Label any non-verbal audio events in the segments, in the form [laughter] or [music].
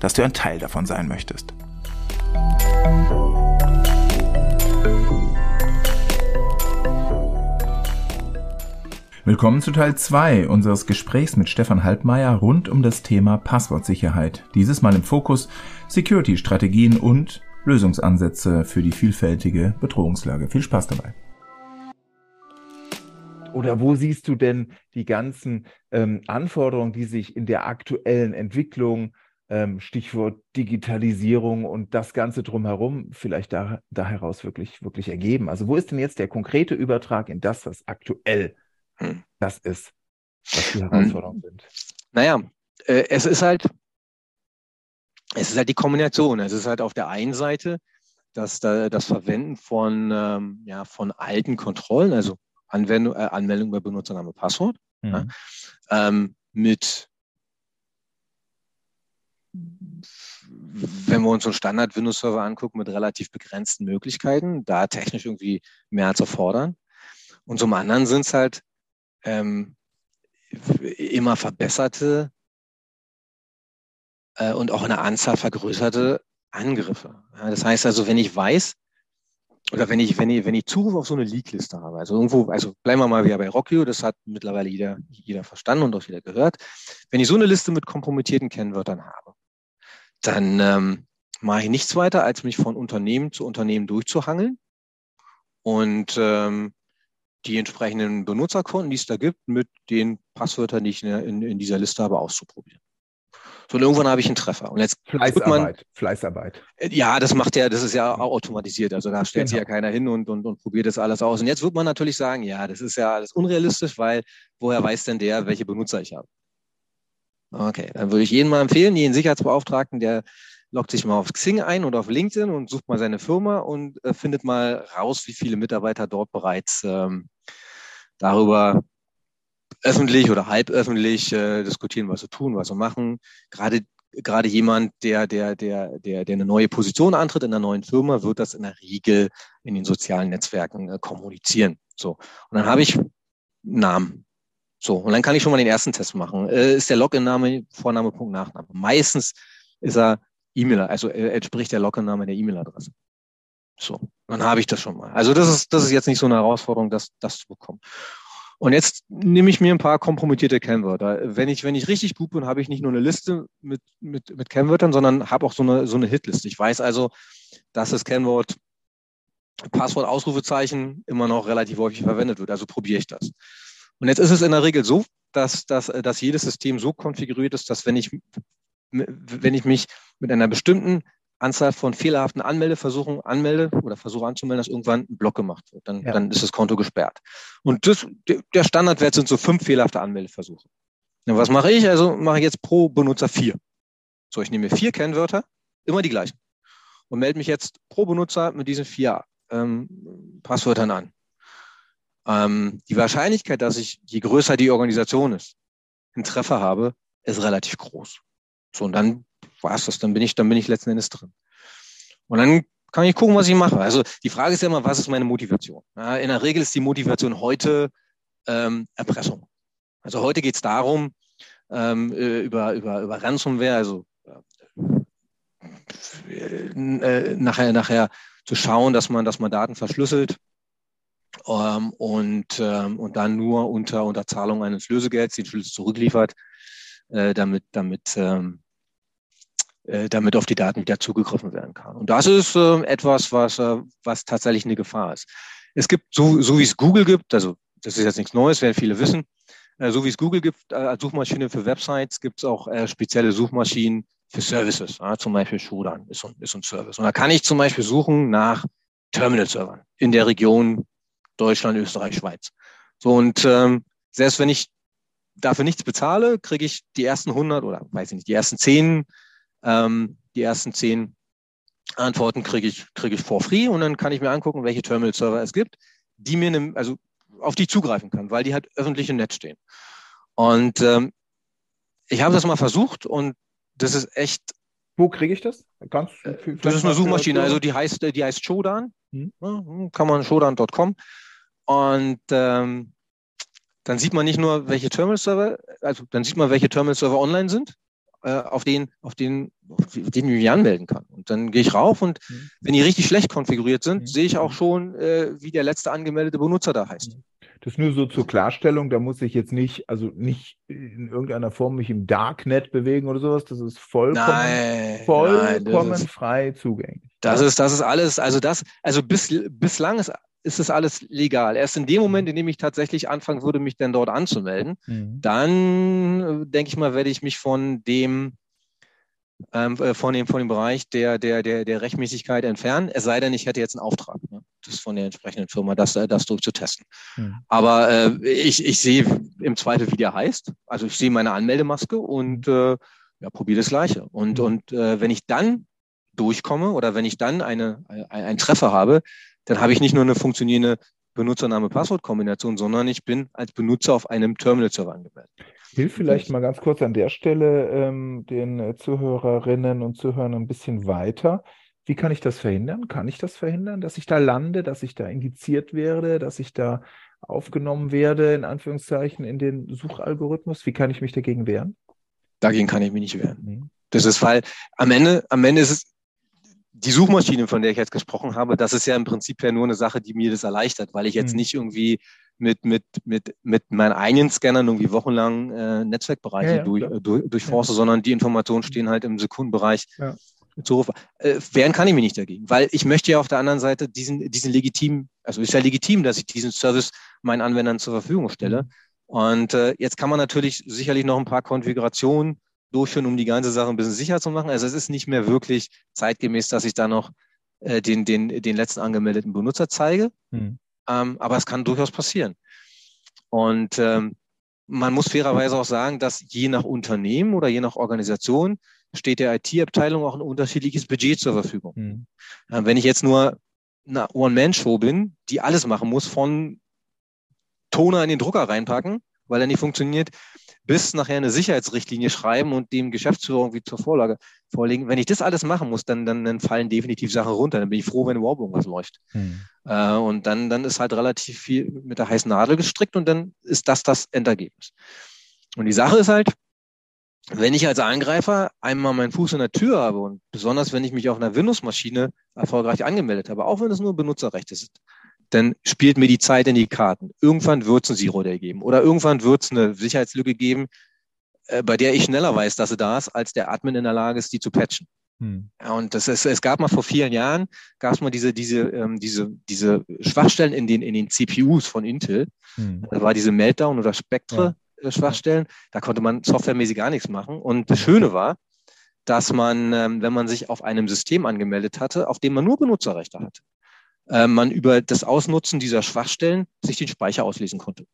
dass du ein Teil davon sein möchtest. Willkommen zu Teil 2 unseres Gesprächs mit Stefan Halbmeier rund um das Thema Passwortsicherheit. Dieses Mal im Fokus Security-Strategien und Lösungsansätze für die vielfältige Bedrohungslage. Viel Spaß dabei. Oder wo siehst du denn die ganzen ähm, Anforderungen, die sich in der aktuellen Entwicklung ähm, Stichwort Digitalisierung und das Ganze drumherum vielleicht da, da heraus wirklich, wirklich ergeben? Also wo ist denn jetzt der konkrete Übertrag in das, was aktuell hm. das ist, was die hm. Herausforderungen hm. sind? Naja, äh, es ist halt, es ist halt die Kombination. Es ist halt auf der einen Seite dass da, das Verwenden von, ähm, ja, von alten Kontrollen, also Anwendung, äh, Anmeldung über Benutzername, Passwort, mhm. ja, ähm, mit wenn wir uns so einen Standard Windows Server angucken mit relativ begrenzten Möglichkeiten, da technisch irgendwie mehr zu fordern. Und zum anderen sind es halt ähm, immer verbesserte äh, und auch eine Anzahl vergrößerte Angriffe. Ja, das heißt also, wenn ich weiß, oder wenn ich, wenn ich, wenn ich Zugriff auf so eine Leak-Liste habe, also irgendwo, also bleiben wir mal wieder bei Rockio, das hat mittlerweile jeder, jeder verstanden und auch jeder gehört. Wenn ich so eine Liste mit kompromittierten Kennwörtern habe, dann ähm, mache ich nichts weiter, als mich von Unternehmen zu Unternehmen durchzuhangeln und ähm, die entsprechenden Benutzerkonten, die es da gibt, mit den Passwörtern, die ich in, in dieser Liste habe, auszuprobieren. So, und irgendwann habe ich einen Treffer. Und jetzt Fleißarbeit, man, Fleißarbeit. Äh, ja, das macht ja, das ist ja automatisiert. Also da stellt genau. sich ja keiner hin und, und, und probiert das alles aus. Und jetzt wird man natürlich sagen, ja, das ist ja alles unrealistisch, weil woher weiß denn der, welche Benutzer ich habe? Okay, dann würde ich jedem mal empfehlen, jeden Sicherheitsbeauftragten, der loggt sich mal auf Xing ein oder auf LinkedIn und sucht mal seine Firma und äh, findet mal raus, wie viele Mitarbeiter dort bereits ähm, darüber öffentlich oder halb öffentlich äh, diskutieren, was sie tun, was sie machen. Gerade gerade jemand, der, der, der, der, der eine neue Position antritt in einer neuen Firma, wird das in der Regel in den sozialen Netzwerken äh, kommunizieren. So. Und dann habe ich Namen. So. Und dann kann ich schon mal den ersten Test machen. Äh, ist der Login-Name Vorname, Punkt, Nachname? Meistens ist er E-Mail, also äh, entspricht der Login-Name der E-Mail-Adresse. So. Dann habe ich das schon mal. Also das ist, das ist jetzt nicht so eine Herausforderung, das, das zu bekommen. Und jetzt nehme ich mir ein paar kompromittierte Kennwörter. Wenn ich, wenn ich richtig gut bin, habe ich nicht nur eine Liste mit, mit, mit Kennwörtern, sondern habe auch so eine, so eine Hitliste. Ich weiß also, dass das Kennwort Passwort Ausrufezeichen immer noch relativ häufig verwendet wird. Also probiere ich das. Und jetzt ist es in der Regel so, dass, dass, dass jedes System so konfiguriert ist, dass wenn ich, wenn ich mich mit einer bestimmten Anzahl von fehlerhaften Anmeldeversuchen anmelde oder versuche anzumelden, dass irgendwann ein Block gemacht wird. Dann, ja. dann ist das Konto gesperrt. Und das, der Standardwert sind so fünf fehlerhafte Anmeldeversuche. Und was mache ich? Also mache ich jetzt pro Benutzer vier. So, ich nehme mir vier Kennwörter, immer die gleichen. Und melde mich jetzt pro Benutzer mit diesen vier ähm, Passwörtern an. Ähm, die Wahrscheinlichkeit, dass ich, je größer die Organisation ist, einen Treffer habe, ist relativ groß. So, und dann war es das, dann bin ich, dann bin ich letzten Endes drin. Und dann kann ich gucken, was ich mache. Also die Frage ist ja immer, was ist meine Motivation? Ja, in der Regel ist die Motivation heute ähm, Erpressung. Also heute geht es darum, ähm, äh, über, über, über Ransomware, also äh, äh, nachher, nachher zu schauen, dass man, dass man Daten verschlüsselt ähm, und, ähm, und dann nur unter Unterzahlung eines Lösegelds den Schlüssel zurückliefert, äh, damit, damit ähm, äh, damit auf die Daten wieder zugegriffen werden kann. Und das ist äh, etwas, was, äh, was tatsächlich eine Gefahr ist. Es gibt, so, so wie es Google gibt, also das ist jetzt nichts Neues, werden viele wissen, äh, so wie es Google gibt äh, als Suchmaschine für Websites, gibt es auch spezielle Suchmaschinen für Services, ja, zum Beispiel Shodan ist, ist ein Service. Und da kann ich zum Beispiel suchen nach Terminal-Servern in der Region Deutschland, Österreich, Schweiz. So und ähm, selbst wenn ich dafür nichts bezahle, kriege ich die ersten 100 oder weiß ich nicht, die ersten 10 ähm, die ersten zehn Antworten kriege ich, kriege ich for free und dann kann ich mir angucken, welche Terminal-Server es gibt, die mir, ne, also auf die ich zugreifen kann, weil die halt öffentlich im Netz stehen. Und ähm, ich habe das mal versucht und das ist echt. Wo kriege ich das? Ganz äh, das ist eine Suchmaschine, also die heißt, die heißt Shodan. Hm kann man shodan.com. Und ähm, dann sieht man nicht nur, welche Terminal-Server, also dann sieht man, welche Terminal-Server online sind, äh, auf denen, auf denen, auf denen ich mich anmelden kann. Und dann gehe ich rauf und mhm. wenn die richtig schlecht konfiguriert sind, mhm. sehe ich auch schon, äh, wie der letzte angemeldete Benutzer da heißt. Mhm. Das nur so zur Klarstellung, da muss ich jetzt nicht, also nicht in irgendeiner Form mich im Darknet bewegen oder sowas. Das ist vollkommen, nein, vollkommen nein, ist, frei zugänglich. Das ist, das ist alles, also das, also bis, bislang ist, ist das alles legal. Erst in dem Moment, in dem ich tatsächlich anfangen würde, mich denn dort anzumelden, mhm. dann äh, denke ich mal, werde ich mich von dem ähm, äh, von, dem, von dem Bereich der, der, der, der Rechtmäßigkeit entfernen, es sei denn, ich hätte jetzt einen Auftrag, ne? das von der entsprechenden Firma, das, äh, das durchzutesten. Hm. Aber äh, ich, ich sehe im Zweifel, wie der heißt. Also ich sehe meine Anmeldemaske und hm. äh, ja, probiere das Gleiche. Und, hm. und äh, wenn ich dann durchkomme oder wenn ich dann eine, ein, einen Treffer habe, dann habe ich nicht nur eine funktionierende Benutzername-Passwort-Kombination, sondern ich bin als Benutzer auf einem Terminal-Server angemeldet. Hilf vielleicht mal ganz kurz an der Stelle ähm, den Zuhörerinnen und Zuhörern ein bisschen weiter. Wie kann ich das verhindern? Kann ich das verhindern, dass ich da lande, dass ich da indiziert werde, dass ich da aufgenommen werde, in Anführungszeichen, in den Suchalgorithmus? Wie kann ich mich dagegen wehren? Dagegen kann ich mich nicht wehren. Mhm. Das ist, weil am Ende, am Ende ist es die Suchmaschine, von der ich jetzt gesprochen habe, das ist ja im Prinzip ja nur eine Sache, die mir das erleichtert, weil ich jetzt mhm. nicht irgendwie mit, mit, mit, mit meinen eigenen Scannern irgendwie wochenlang äh, Netzwerkbereiche ja, ja, durch, äh, durch, durchforste, ja. sondern die Informationen stehen halt im Sekundenbereich ja. Zuruf. Äh, wehren kann ich mich nicht dagegen, weil ich möchte ja auf der anderen Seite diesen, diesen legitim, also ist ja legitim, dass ich diesen Service meinen Anwendern zur Verfügung stelle. Mhm. Und äh, jetzt kann man natürlich sicherlich noch ein paar Konfigurationen durchführen, um die ganze Sache ein bisschen sicher zu machen. Also es ist nicht mehr wirklich zeitgemäß, dass ich da noch äh, den, den, den letzten angemeldeten Benutzer zeige. Mhm. Ähm, aber es kann durchaus passieren. Und ähm, man muss fairerweise auch sagen, dass je nach Unternehmen oder je nach Organisation steht der IT-Abteilung auch ein unterschiedliches Budget zur Verfügung. Mhm. Ähm, wenn ich jetzt nur eine One-Man-Show bin, die alles machen muss, von Toner in den Drucker reinpacken, weil er nicht funktioniert, bis nachher eine Sicherheitsrichtlinie schreiben und dem Geschäftsführer irgendwie zur Vorlage vorlegen. Wenn ich das alles machen muss, dann, dann, dann fallen definitiv Sachen runter. Dann bin ich froh, wenn überhaupt irgendwas läuft. Hm. Äh, und dann, dann ist halt relativ viel mit der heißen Nadel gestrickt und dann ist das das Endergebnis. Und die Sache ist halt, wenn ich als Angreifer einmal meinen Fuß in der Tür habe und besonders wenn ich mich auf einer Windows-Maschine erfolgreich angemeldet habe, auch wenn es nur Benutzerrechte sind, dann spielt mir die Zeit in die Karten. Irgendwann wird es ein Zero Day geben oder irgendwann wird es eine Sicherheitslücke geben, äh, bei der ich schneller weiß, dass sie da ist, als der Admin in der Lage ist, die zu patchen. Hm. Und das ist, es gab mal vor vielen Jahren, gab es mal diese, diese, ähm, diese, diese Schwachstellen in den, in den CPUs von Intel. Hm. Da war diese Meltdown oder Spectre ja. Äh, Schwachstellen. Da konnte man softwaremäßig gar nichts machen. Und das Schöne war, dass man, ähm, wenn man sich auf einem System angemeldet hatte, auf dem man nur Benutzerrechte hatte, äh, man über das Ausnutzen dieser Schwachstellen sich den Speicher auslesen konnte.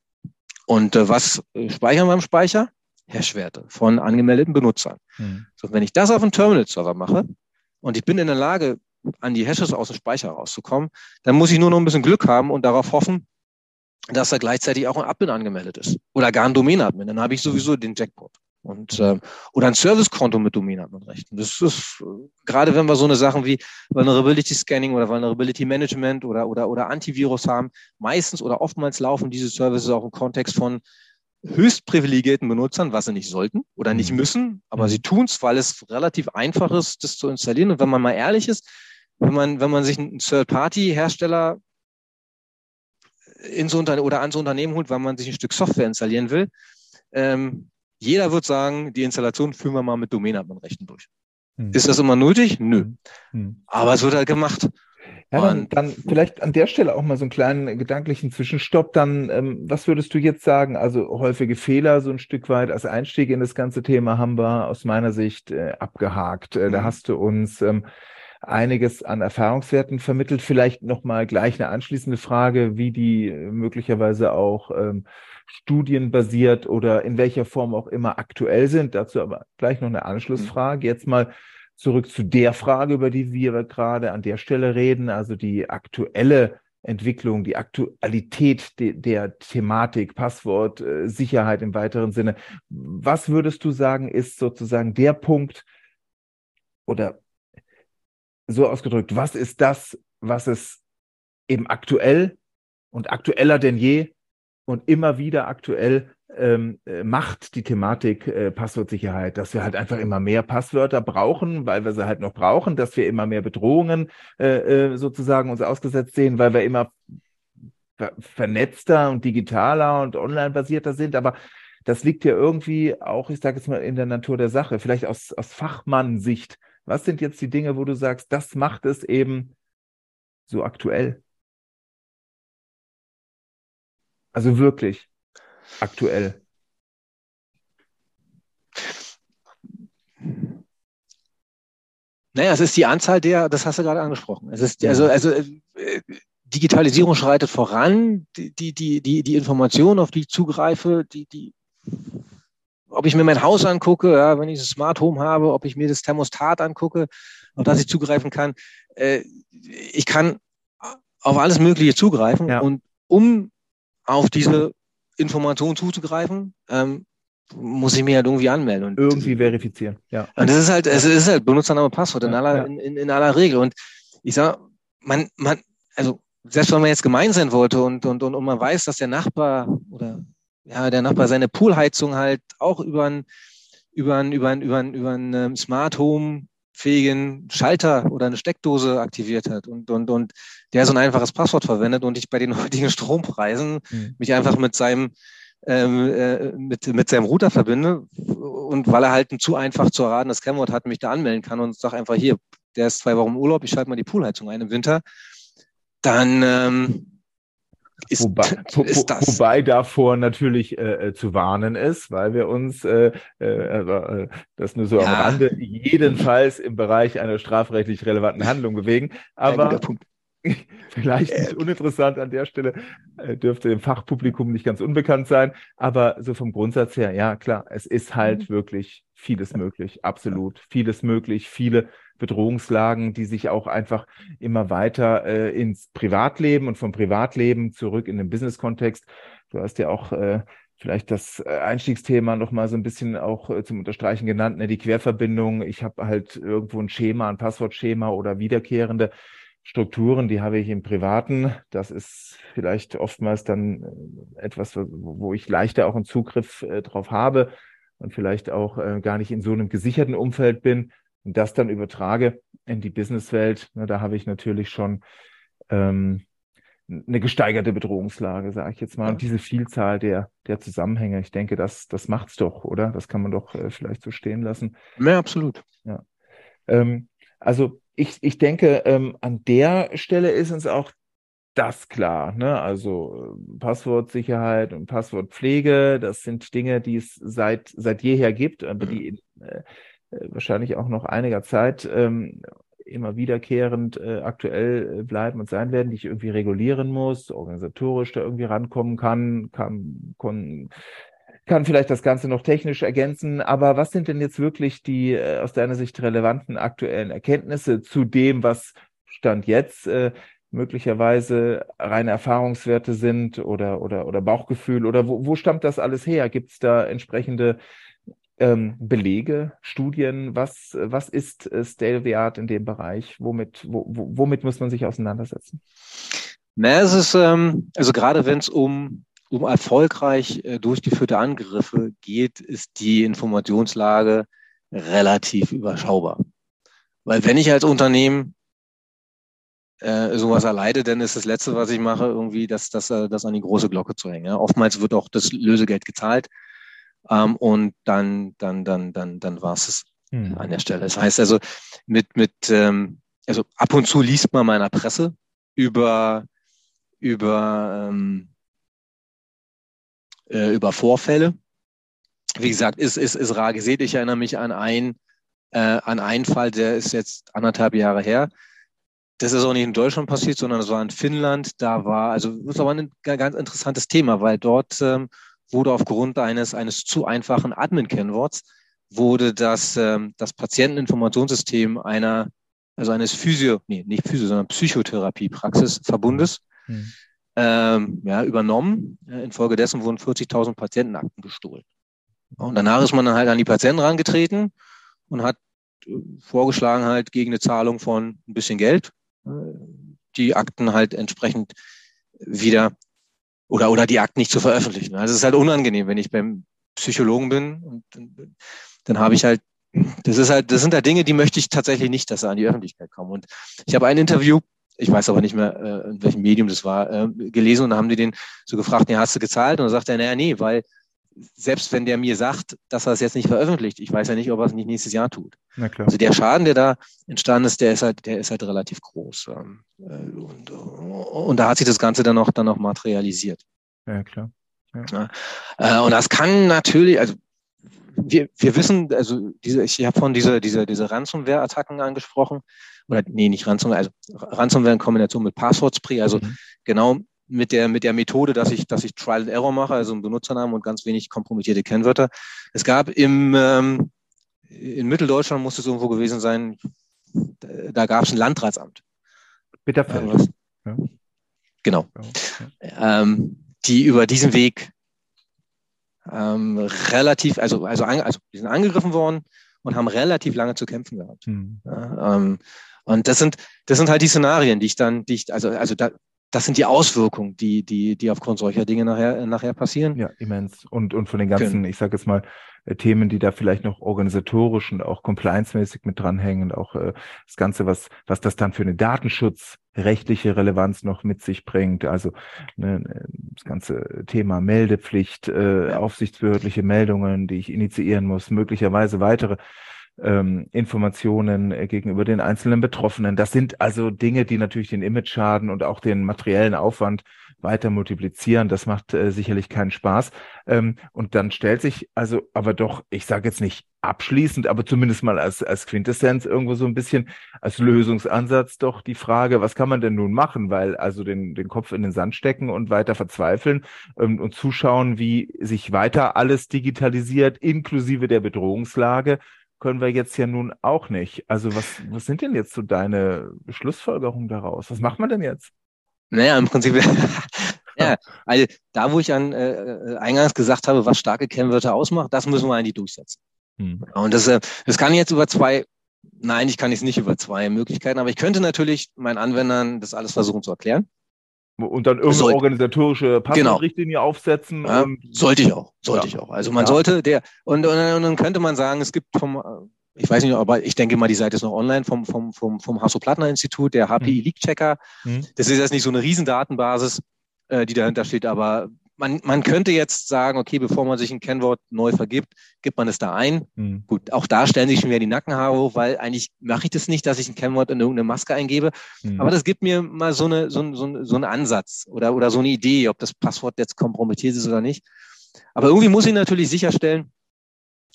Und äh, was äh, speichern wir im Speicher? Hashwerte von angemeldeten Benutzern. Mhm. So, wenn ich das auf einem Terminal-Server mache und ich bin in der Lage, an die Hashes aus dem Speicher rauszukommen, dann muss ich nur noch ein bisschen Glück haben und darauf hoffen, dass da gleichzeitig auch ein Admin angemeldet ist oder gar ein Domain-Admin. Dann habe ich sowieso den Jackpot. Und, äh, oder ein Servicekonto mit Domain-Admin-Rechten. Das ist äh, gerade wenn wir so eine Sachen wie Vulnerability Scanning oder Vulnerability Management oder, oder, oder Antivirus haben, meistens oder oftmals laufen diese Services auch im Kontext von höchst privilegierten Benutzern, was sie nicht sollten oder nicht mhm. müssen, aber sie mhm. tun es, weil es relativ einfach ist, das zu installieren. Und wenn man mal ehrlich ist, wenn man, wenn man sich einen Third-Party-Hersteller in so oder an so Unternehmen holt, weil man sich ein Stück Software installieren will, ähm, jeder wird sagen, die Installation führen wir mal mit Domain-Admin-Rechten durch. Hm. Ist das immer nötig? Nö. Hm. Aber es wird halt gemacht. Ja, dann, dann, vielleicht an der Stelle auch mal so einen kleinen gedanklichen Zwischenstopp. Dann, ähm, was würdest du jetzt sagen? Also häufige Fehler so ein Stück weit als Einstieg in das ganze Thema haben wir aus meiner Sicht äh, abgehakt. Äh, mhm. Da hast du uns ähm, einiges an Erfahrungswerten vermittelt. Vielleicht nochmal gleich eine anschließende Frage, wie die äh, möglicherweise auch ähm, studienbasiert oder in welcher Form auch immer aktuell sind. Dazu aber gleich noch eine Anschlussfrage. Jetzt mal zurück zu der Frage, über die wir gerade an der Stelle reden, also die aktuelle Entwicklung, die Aktualität de, der Thematik, Passwort, äh, Sicherheit im weiteren Sinne. Was würdest du sagen, ist sozusagen der Punkt oder so ausgedrückt, was ist das, was es eben aktuell und aktueller denn je und immer wieder aktuell ähm, äh, macht die Thematik äh, Passwortsicherheit, dass wir halt einfach immer mehr Passwörter brauchen, weil wir sie halt noch brauchen, dass wir immer mehr Bedrohungen äh, äh, sozusagen uns ausgesetzt sehen, weil wir immer ver vernetzter und digitaler und online basierter sind. Aber das liegt ja irgendwie auch, ich sage jetzt mal, in der Natur der Sache. Vielleicht aus, aus Fachmann-Sicht. Was sind jetzt die Dinge, wo du sagst, das macht es eben so aktuell? Also wirklich aktuell? Naja, es ist die Anzahl der, das hast du gerade angesprochen. Es ist, also, also äh, Digitalisierung schreitet voran, die, die, die, die, Informationen, auf die ich zugreife, die, die, ob ich mir mein Haus angucke, ja, wenn ich das Smart Home habe, ob ich mir das Thermostat angucke, auf das ich zugreifen kann. Äh, ich kann auf alles Mögliche zugreifen ja. und um auf diese Informationen zuzugreifen, ähm, muss ich mir halt irgendwie anmelden. Und, irgendwie verifizieren, ja. Und das ist halt, es ist halt Benutzername, Passwort in aller, ja. in, in, aller Regel. Und ich sag, man, man, also selbst wenn man jetzt gemein sein wollte und, und, und, und man weiß, dass der Nachbar oder ja, der Nachbar seine Poolheizung halt auch über ein, über ein, über ein, über ein, über ein ähm, Smart Home fähigen Schalter oder eine Steckdose aktiviert hat und, und, und der so ein einfaches Passwort verwendet und ich bei den [laughs] heutigen Strompreisen mhm. mich einfach mit seinem ähm, äh, mit, mit seinem Router verbinde und weil er halt ein zu einfach zu erratenes Kennwort hat, mich da anmelden kann und sage einfach hier, der ist zwei Wochen im Urlaub, ich schalte mal die Poolheizung ein im Winter, dann ähm, ist, wobei, ist das. wobei davor natürlich äh, äh, zu warnen ist, weil wir uns, äh, äh, äh, das nur so ja. am Rande, jedenfalls im Bereich einer strafrechtlich relevanten Handlung bewegen. Aber [laughs] vielleicht nicht uninteressant an der Stelle, äh, dürfte dem Fachpublikum nicht ganz unbekannt sein. Aber so vom Grundsatz her, ja klar, es ist halt mhm. wirklich vieles möglich, absolut vieles möglich, viele Bedrohungslagen, die sich auch einfach immer weiter äh, ins Privatleben und vom Privatleben zurück in den Business-Kontext. Du hast ja auch äh, vielleicht das äh, Einstiegsthema noch mal so ein bisschen auch äh, zum Unterstreichen genannt, ne, die Querverbindung. Ich habe halt irgendwo ein Schema, ein Passwortschema oder wiederkehrende Strukturen, die habe ich im Privaten. Das ist vielleicht oftmals dann äh, etwas, wo ich leichter auch einen Zugriff äh, drauf habe und vielleicht auch äh, gar nicht in so einem gesicherten Umfeld bin und das dann übertrage in die Businesswelt, na, da habe ich natürlich schon ähm, eine gesteigerte Bedrohungslage, sage ich jetzt mal. Und diese Vielzahl der, der Zusammenhänge, ich denke, das, das macht's doch, oder? Das kann man doch äh, vielleicht so stehen lassen. Ja, absolut. Ja. Ähm, also ich, ich denke, ähm, an der Stelle ist uns auch das klar. Ne? Also äh, Passwortsicherheit und Passwortpflege, das sind Dinge, die es seit, seit jeher gibt, aber die äh, äh, wahrscheinlich auch noch einiger Zeit ähm, immer wiederkehrend äh, aktuell äh, bleiben und sein werden, die ich irgendwie regulieren muss, organisatorisch da irgendwie rankommen kann, kann, kann, kann vielleicht das Ganze noch technisch ergänzen. Aber was sind denn jetzt wirklich die äh, aus deiner Sicht relevanten aktuellen Erkenntnisse zu dem, was Stand jetzt äh, möglicherweise reine Erfahrungswerte sind oder, oder, oder Bauchgefühl oder wo, wo stammt das alles her? Gibt es da entsprechende ähm, Belege, Studien? Was, was ist äh, State of the Art in dem Bereich? Womit, wo, womit muss man sich auseinandersetzen? Na, es ist, ähm, also gerade wenn es um, um erfolgreich äh, durchgeführte Angriffe geht, ist die Informationslage relativ überschaubar. Weil wenn ich als Unternehmen äh, sowas erleide, dann ist das Letzte, was ich mache, irgendwie das, das, äh, das an die große Glocke zu hängen. Ja? Oftmals wird auch das Lösegeld gezahlt ähm, und dann, dann, dann, dann, dann war es mhm. an der Stelle. Das heißt also, mit, mit, ähm, also ab und zu liest man meiner Presse über, über, ähm, äh, über Vorfälle. Wie gesagt, ist, ist, ist rar gesehen. Ich erinnere mich an ein, äh, an einen Fall, der ist jetzt anderthalb Jahre her. Das ist auch nicht in Deutschland passiert, sondern es war in Finnland. Da war, also das aber ein ganz interessantes Thema, weil dort ähm, wurde aufgrund eines, eines zu einfachen Admin-Kennworts wurde das, ähm, das Patienteninformationssystem einer, also eines Physio, nee, nicht Physio, sondern Psychotherapiepraxisverbundes mhm. Ähm, ja, übernommen. Infolgedessen wurden 40.000 Patientenakten gestohlen. Und danach ist man dann halt an die Patienten rangetreten und hat äh, vorgeschlagen halt gegen eine Zahlung von ein bisschen Geld äh, die Akten halt entsprechend wieder oder, oder die Akten nicht zu veröffentlichen. Also es ist halt unangenehm, wenn ich beim Psychologen bin und dann, dann habe ich halt, das ist halt, das sind halt Dinge, die möchte ich tatsächlich nicht, dass sie an die Öffentlichkeit kommen. Und ich habe ein Interview, ich weiß aber nicht mehr, äh, in welchem Medium das war, äh, gelesen und da haben die den so gefragt, nee, hast du gezahlt? Und dann sagt er, naja, nee, weil selbst wenn der mir sagt, dass er es jetzt nicht veröffentlicht, ich weiß ja nicht, ob er es nicht nächstes Jahr tut. Also der Schaden, der da entstanden ist, der ist halt, der ist halt relativ groß. Ähm, äh, und, und da hat sich das Ganze dann auch, dann auch materialisiert. Ja, klar. Ja. Ja. Äh, und das kann natürlich, also wir, wir wissen, also diese, ich habe von dieser, dieser, diese Ransomware-Attacken angesprochen. Oder nee, nicht Ransomware, also Ransomware in Kombination mit Passwort-Spree, also mhm. genau mit der, mit der Methode, dass ich, dass ich Trial and Error mache, also einen Benutzernamen und ganz wenig kompromittierte Kennwörter. Es gab im, ähm, in Mitteldeutschland muss es irgendwo gewesen sein, da, da gab es ein Landratsamt. Bitterfeld. Äh, ja. Genau. Ja. Ähm, die über diesen Weg ähm, relativ, also, also, an, also die sind angegriffen worden und haben relativ lange zu kämpfen gehabt. Hm. Ja, ähm, und das sind, das sind halt die Szenarien, die ich dann, die ich, also, also da, das sind die Auswirkungen, die, die, die aufgrund solcher Dinge nachher, nachher passieren. Ja, immens. Und, und von den ganzen, Können. ich sage jetzt mal, äh, Themen, die da vielleicht noch organisatorisch und auch compliance-mäßig mit dranhängen, auch äh, das Ganze, was, was das dann für eine datenschutzrechtliche Relevanz noch mit sich bringt. Also ne, das ganze Thema Meldepflicht, äh, aufsichtsbehördliche Meldungen, die ich initiieren muss, möglicherweise weitere ähm, Informationen äh, gegenüber den einzelnen Betroffenen. Das sind also Dinge, die natürlich den Image-Schaden und auch den materiellen Aufwand weiter multiplizieren. Das macht äh, sicherlich keinen Spaß. Ähm, und dann stellt sich also aber doch, ich sage jetzt nicht abschließend, aber zumindest mal als, als Quintessenz irgendwo so ein bisschen als Lösungsansatz doch die Frage, was kann man denn nun machen? Weil also den, den Kopf in den Sand stecken und weiter verzweifeln ähm, und zuschauen, wie sich weiter alles digitalisiert, inklusive der Bedrohungslage können wir jetzt ja nun auch nicht. Also was, was sind denn jetzt so deine Schlussfolgerungen daraus? Was macht man denn jetzt? Naja, im Prinzip, [laughs] ja, [laughs] also da, wo ich an äh, äh, eingangs gesagt habe, was starke Kennwörter ausmacht, das müssen wir eigentlich durchsetzen. Hm. Und das, äh, das kann ich jetzt über zwei, nein, ich kann es nicht über zwei Möglichkeiten, aber ich könnte natürlich meinen Anwendern das alles versuchen zu erklären. Und dann irgendeine sollte, organisatorische Passwortrichtlinie genau. aufsetzen. Ja, sollte ich auch, sollte ja. ich auch. Also man ja. sollte der, und, und, und, dann könnte man sagen, es gibt vom, ich weiß nicht, aber ich denke mal, die Seite ist noch online vom, vom, vom, vom Hasso-Plattner-Institut, der HPI Leak Checker. Mhm. Das ist jetzt nicht so eine Riesendatenbasis, äh, die dahinter steht, aber man, man könnte jetzt sagen, okay, bevor man sich ein Kennwort neu vergibt, gibt man es da ein. Mhm. Gut, auch da stellen sich schon wieder die Nackenhaare hoch, weil eigentlich mache ich das nicht, dass ich ein Kennwort in irgendeine Maske eingebe. Mhm. Aber das gibt mir mal so, eine, so, so, so einen Ansatz oder, oder so eine Idee, ob das Passwort jetzt kompromittiert ist oder nicht. Aber irgendwie muss ich natürlich sicherstellen,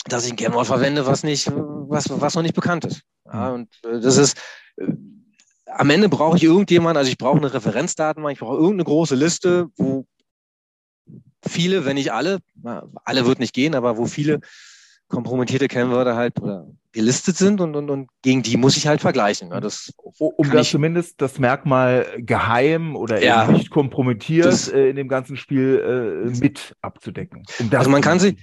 dass ich ein Kennwort verwende, was nicht, was, was noch nicht bekannt ist. Ja, mhm. und äh, das ist, äh, am Ende brauche ich irgendjemand, also ich brauche eine Referenzdatenbank, ich brauche irgendeine große Liste, wo viele, wenn nicht alle, alle wird nicht gehen, aber wo viele kompromittierte Kennwörter halt oder gelistet sind und, und, und gegen die muss ich halt vergleichen. Das um da zumindest das Merkmal geheim oder ja, nicht kompromittiert das, äh, in dem ganzen Spiel äh, mit abzudecken. Um also man kann sich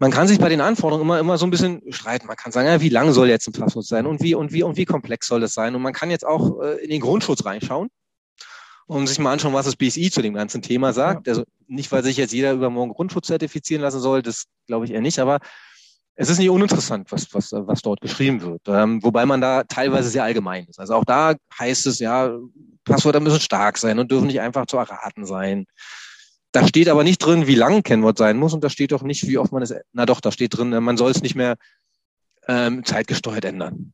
man kann sich bei den Anforderungen immer, immer so ein bisschen streiten. Man kann sagen, ja, wie lang soll jetzt ein Passwort sein und wie, und wie, und wie komplex soll das sein? Und man kann jetzt auch äh, in den Grundschutz reinschauen und sich mal anschauen, was das BSI zu dem ganzen Thema sagt. Ja. Also nicht, weil sich jetzt jeder übermorgen Grundschutz zertifizieren lassen soll, das glaube ich eher nicht, aber es ist nicht uninteressant, was, was, was dort geschrieben wird. Ähm, wobei man da teilweise sehr allgemein ist. Also auch da heißt es ja, Passwörter müssen stark sein und dürfen nicht einfach zu erraten sein. Da steht aber nicht drin, wie lang ein Kennwort sein muss und da steht auch nicht, wie oft man es, na doch, da steht drin, man soll es nicht mehr ähm, zeitgesteuert ändern.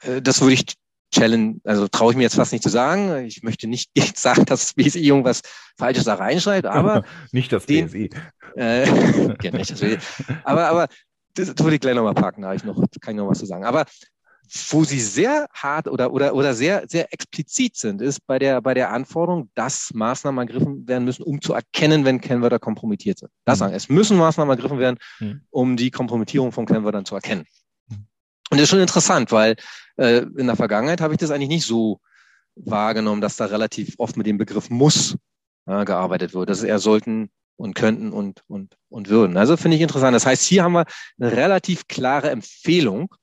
Äh, das würde ich Challenge, also traue ich mir jetzt fast nicht zu sagen. Ich möchte nicht [laughs] sagen, dass das BSI irgendwas Falsches da reinschreibt, aber [laughs] nicht das den, BSI. Äh, [laughs] nicht das BSI. Aber, aber das, das würde ich gleich nochmal packen, da ich noch, kann ich noch was zu sagen. Aber wo sie sehr hart oder, oder, oder sehr, sehr explizit sind, ist bei der, bei der Anforderung, dass Maßnahmen ergriffen werden müssen, um zu erkennen, wenn Kennwörter kompromittiert sind. Das mhm. sagen, es müssen Maßnahmen ergriffen werden, mhm. um die Kompromittierung von Kennwörtern zu erkennen. Mhm. Und das ist schon interessant, weil äh, in der Vergangenheit habe ich das eigentlich nicht so wahrgenommen, dass da relativ oft mit dem Begriff muss äh, gearbeitet wird. Das ist eher sollten und könnten und, und, und würden. Also finde ich interessant. Das heißt, hier haben wir eine relativ klare Empfehlung,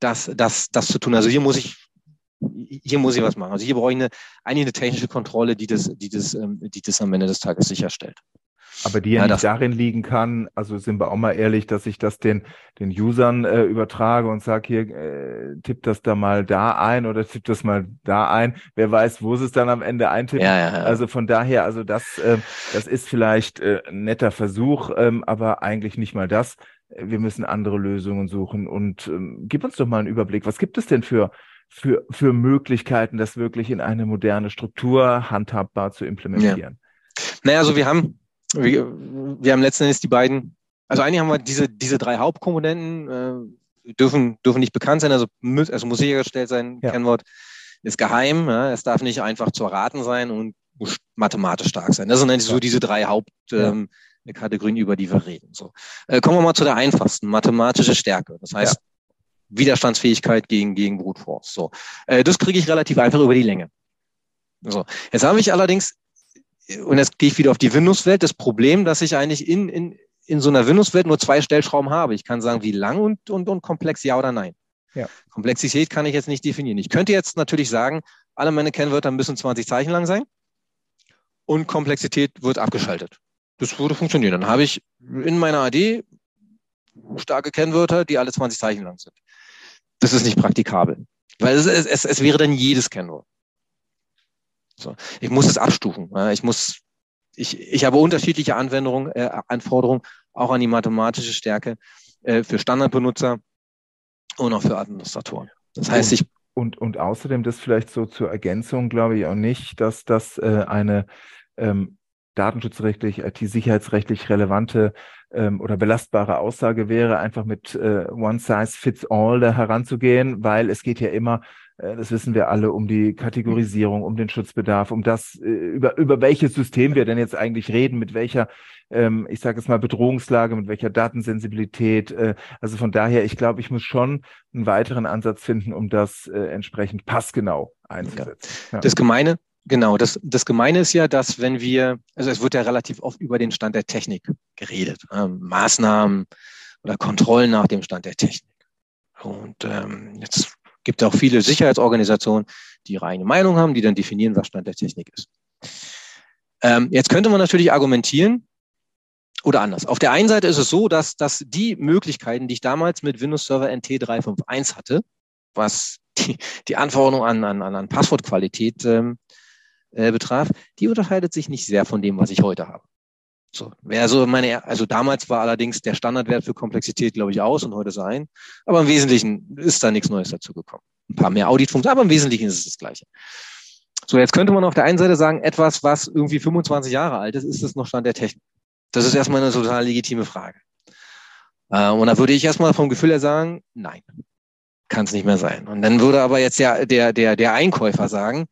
das, das, das zu tun. Also hier muss ich, hier muss ich was machen. Also hier brauche ich eine, eigentlich eine technische Kontrolle, die das, die das, ähm, die das am Ende des Tages sicherstellt. Aber die ja, ja nicht darin liegen kann, also sind wir auch mal ehrlich, dass ich das den, den Usern äh, übertrage und sage, hier, äh, tipp das da mal da ein oder tipp das mal da ein. Wer weiß, wo es dann am Ende eintippt. Ja, ja, ja. Also von daher, also das, äh, das ist vielleicht äh, ein netter Versuch, ähm, aber eigentlich nicht mal das. Wir müssen andere Lösungen suchen und ähm, gib uns doch mal einen Überblick. Was gibt es denn für für, für Möglichkeiten, das wirklich in eine moderne Struktur handhabbar zu implementieren? Ja. Naja, also wir haben wir, wir haben letzten Endes die beiden, also eigentlich haben wir diese, diese drei Hauptkomponenten, äh, dürfen, dürfen nicht bekannt sein, also, muss, also muss sichergestellt sein, ja. Kennwort ist geheim, ja, es darf nicht einfach zu erraten sein und muss mathematisch stark sein. Das sind eigentlich ja. so diese drei Hauptkategorien, ähm, über die wir reden. So. Äh, kommen wir mal zu der einfachsten, mathematische Stärke. Das heißt, Widerstandsfähigkeit gegen, gegen Brute Force. So. Äh, das kriege ich relativ einfach über die Länge. So. Jetzt habe ich allerdings und jetzt gehe ich wieder auf die Windows-Welt, das Problem, dass ich eigentlich in, in, in so einer Windows-Welt nur zwei Stellschrauben habe. Ich kann sagen, wie lang und, und, und komplex, ja oder nein. Ja. Komplexität kann ich jetzt nicht definieren. Ich könnte jetzt natürlich sagen, alle meine Kennwörter müssen 20 Zeichen lang sein und Komplexität wird abgeschaltet. Das würde funktionieren. Dann habe ich in meiner AD starke Kennwörter, die alle 20 Zeichen lang sind. Das ist nicht praktikabel, weil es, es, es wäre dann jedes Kennwort. So. Ich muss es abstufen. Ich muss, ich, ich habe unterschiedliche Anwendungen, äh, Anforderungen auch an die mathematische Stärke äh, für Standardbenutzer und auch für Administratoren. Das heißt, ich und, und außerdem das vielleicht so zur Ergänzung, glaube ich auch nicht, dass das äh, eine ähm, datenschutzrechtlich, IT-sicherheitsrechtlich relevante ähm, oder belastbare Aussage wäre, einfach mit äh, One Size Fits All da heranzugehen, weil es geht ja immer äh, das wissen wir alle, um die Kategorisierung, um den Schutzbedarf, um das, äh, über, über welches System wir denn jetzt eigentlich reden, mit welcher, ähm, ich sage es mal, Bedrohungslage, mit welcher Datensensibilität. Äh, also von daher, ich glaube, ich muss schon einen weiteren Ansatz finden, um das entsprechend passgenau einzusetzen. Ja. Das Gemeine, Genau, das, das Gemeine ist ja, dass wenn wir, also es wird ja relativ oft über den Stand der Technik geredet, ähm, Maßnahmen oder Kontrollen nach dem Stand der Technik. Und ähm, jetzt gibt auch viele Sicherheitsorganisationen, die ihre eigene Meinung haben, die dann definieren, was Stand der Technik ist. Ähm, jetzt könnte man natürlich argumentieren, oder anders. Auf der einen Seite ist es so, dass, dass die Möglichkeiten, die ich damals mit Windows Server NT 351 hatte, was die, die Anforderung an, an, an Passwortqualität ähm, äh, betraf, die unterscheidet sich nicht sehr von dem, was ich heute habe. So, wäre so meine, also damals war allerdings der Standardwert für Komplexität, glaube ich, aus und heute sein. Aber im Wesentlichen ist da nichts Neues dazugekommen. Ein paar mehr Auditfunktionen, aber im Wesentlichen ist es das Gleiche. So, jetzt könnte man auf der einen Seite sagen, etwas, was irgendwie 25 Jahre alt ist, ist es noch Stand der Technik? Das ist erstmal eine total legitime Frage. Äh, und da würde ich erstmal vom Gefühl her sagen, nein, kann es nicht mehr sein. Und dann würde aber jetzt der, der, der, der Einkäufer sagen,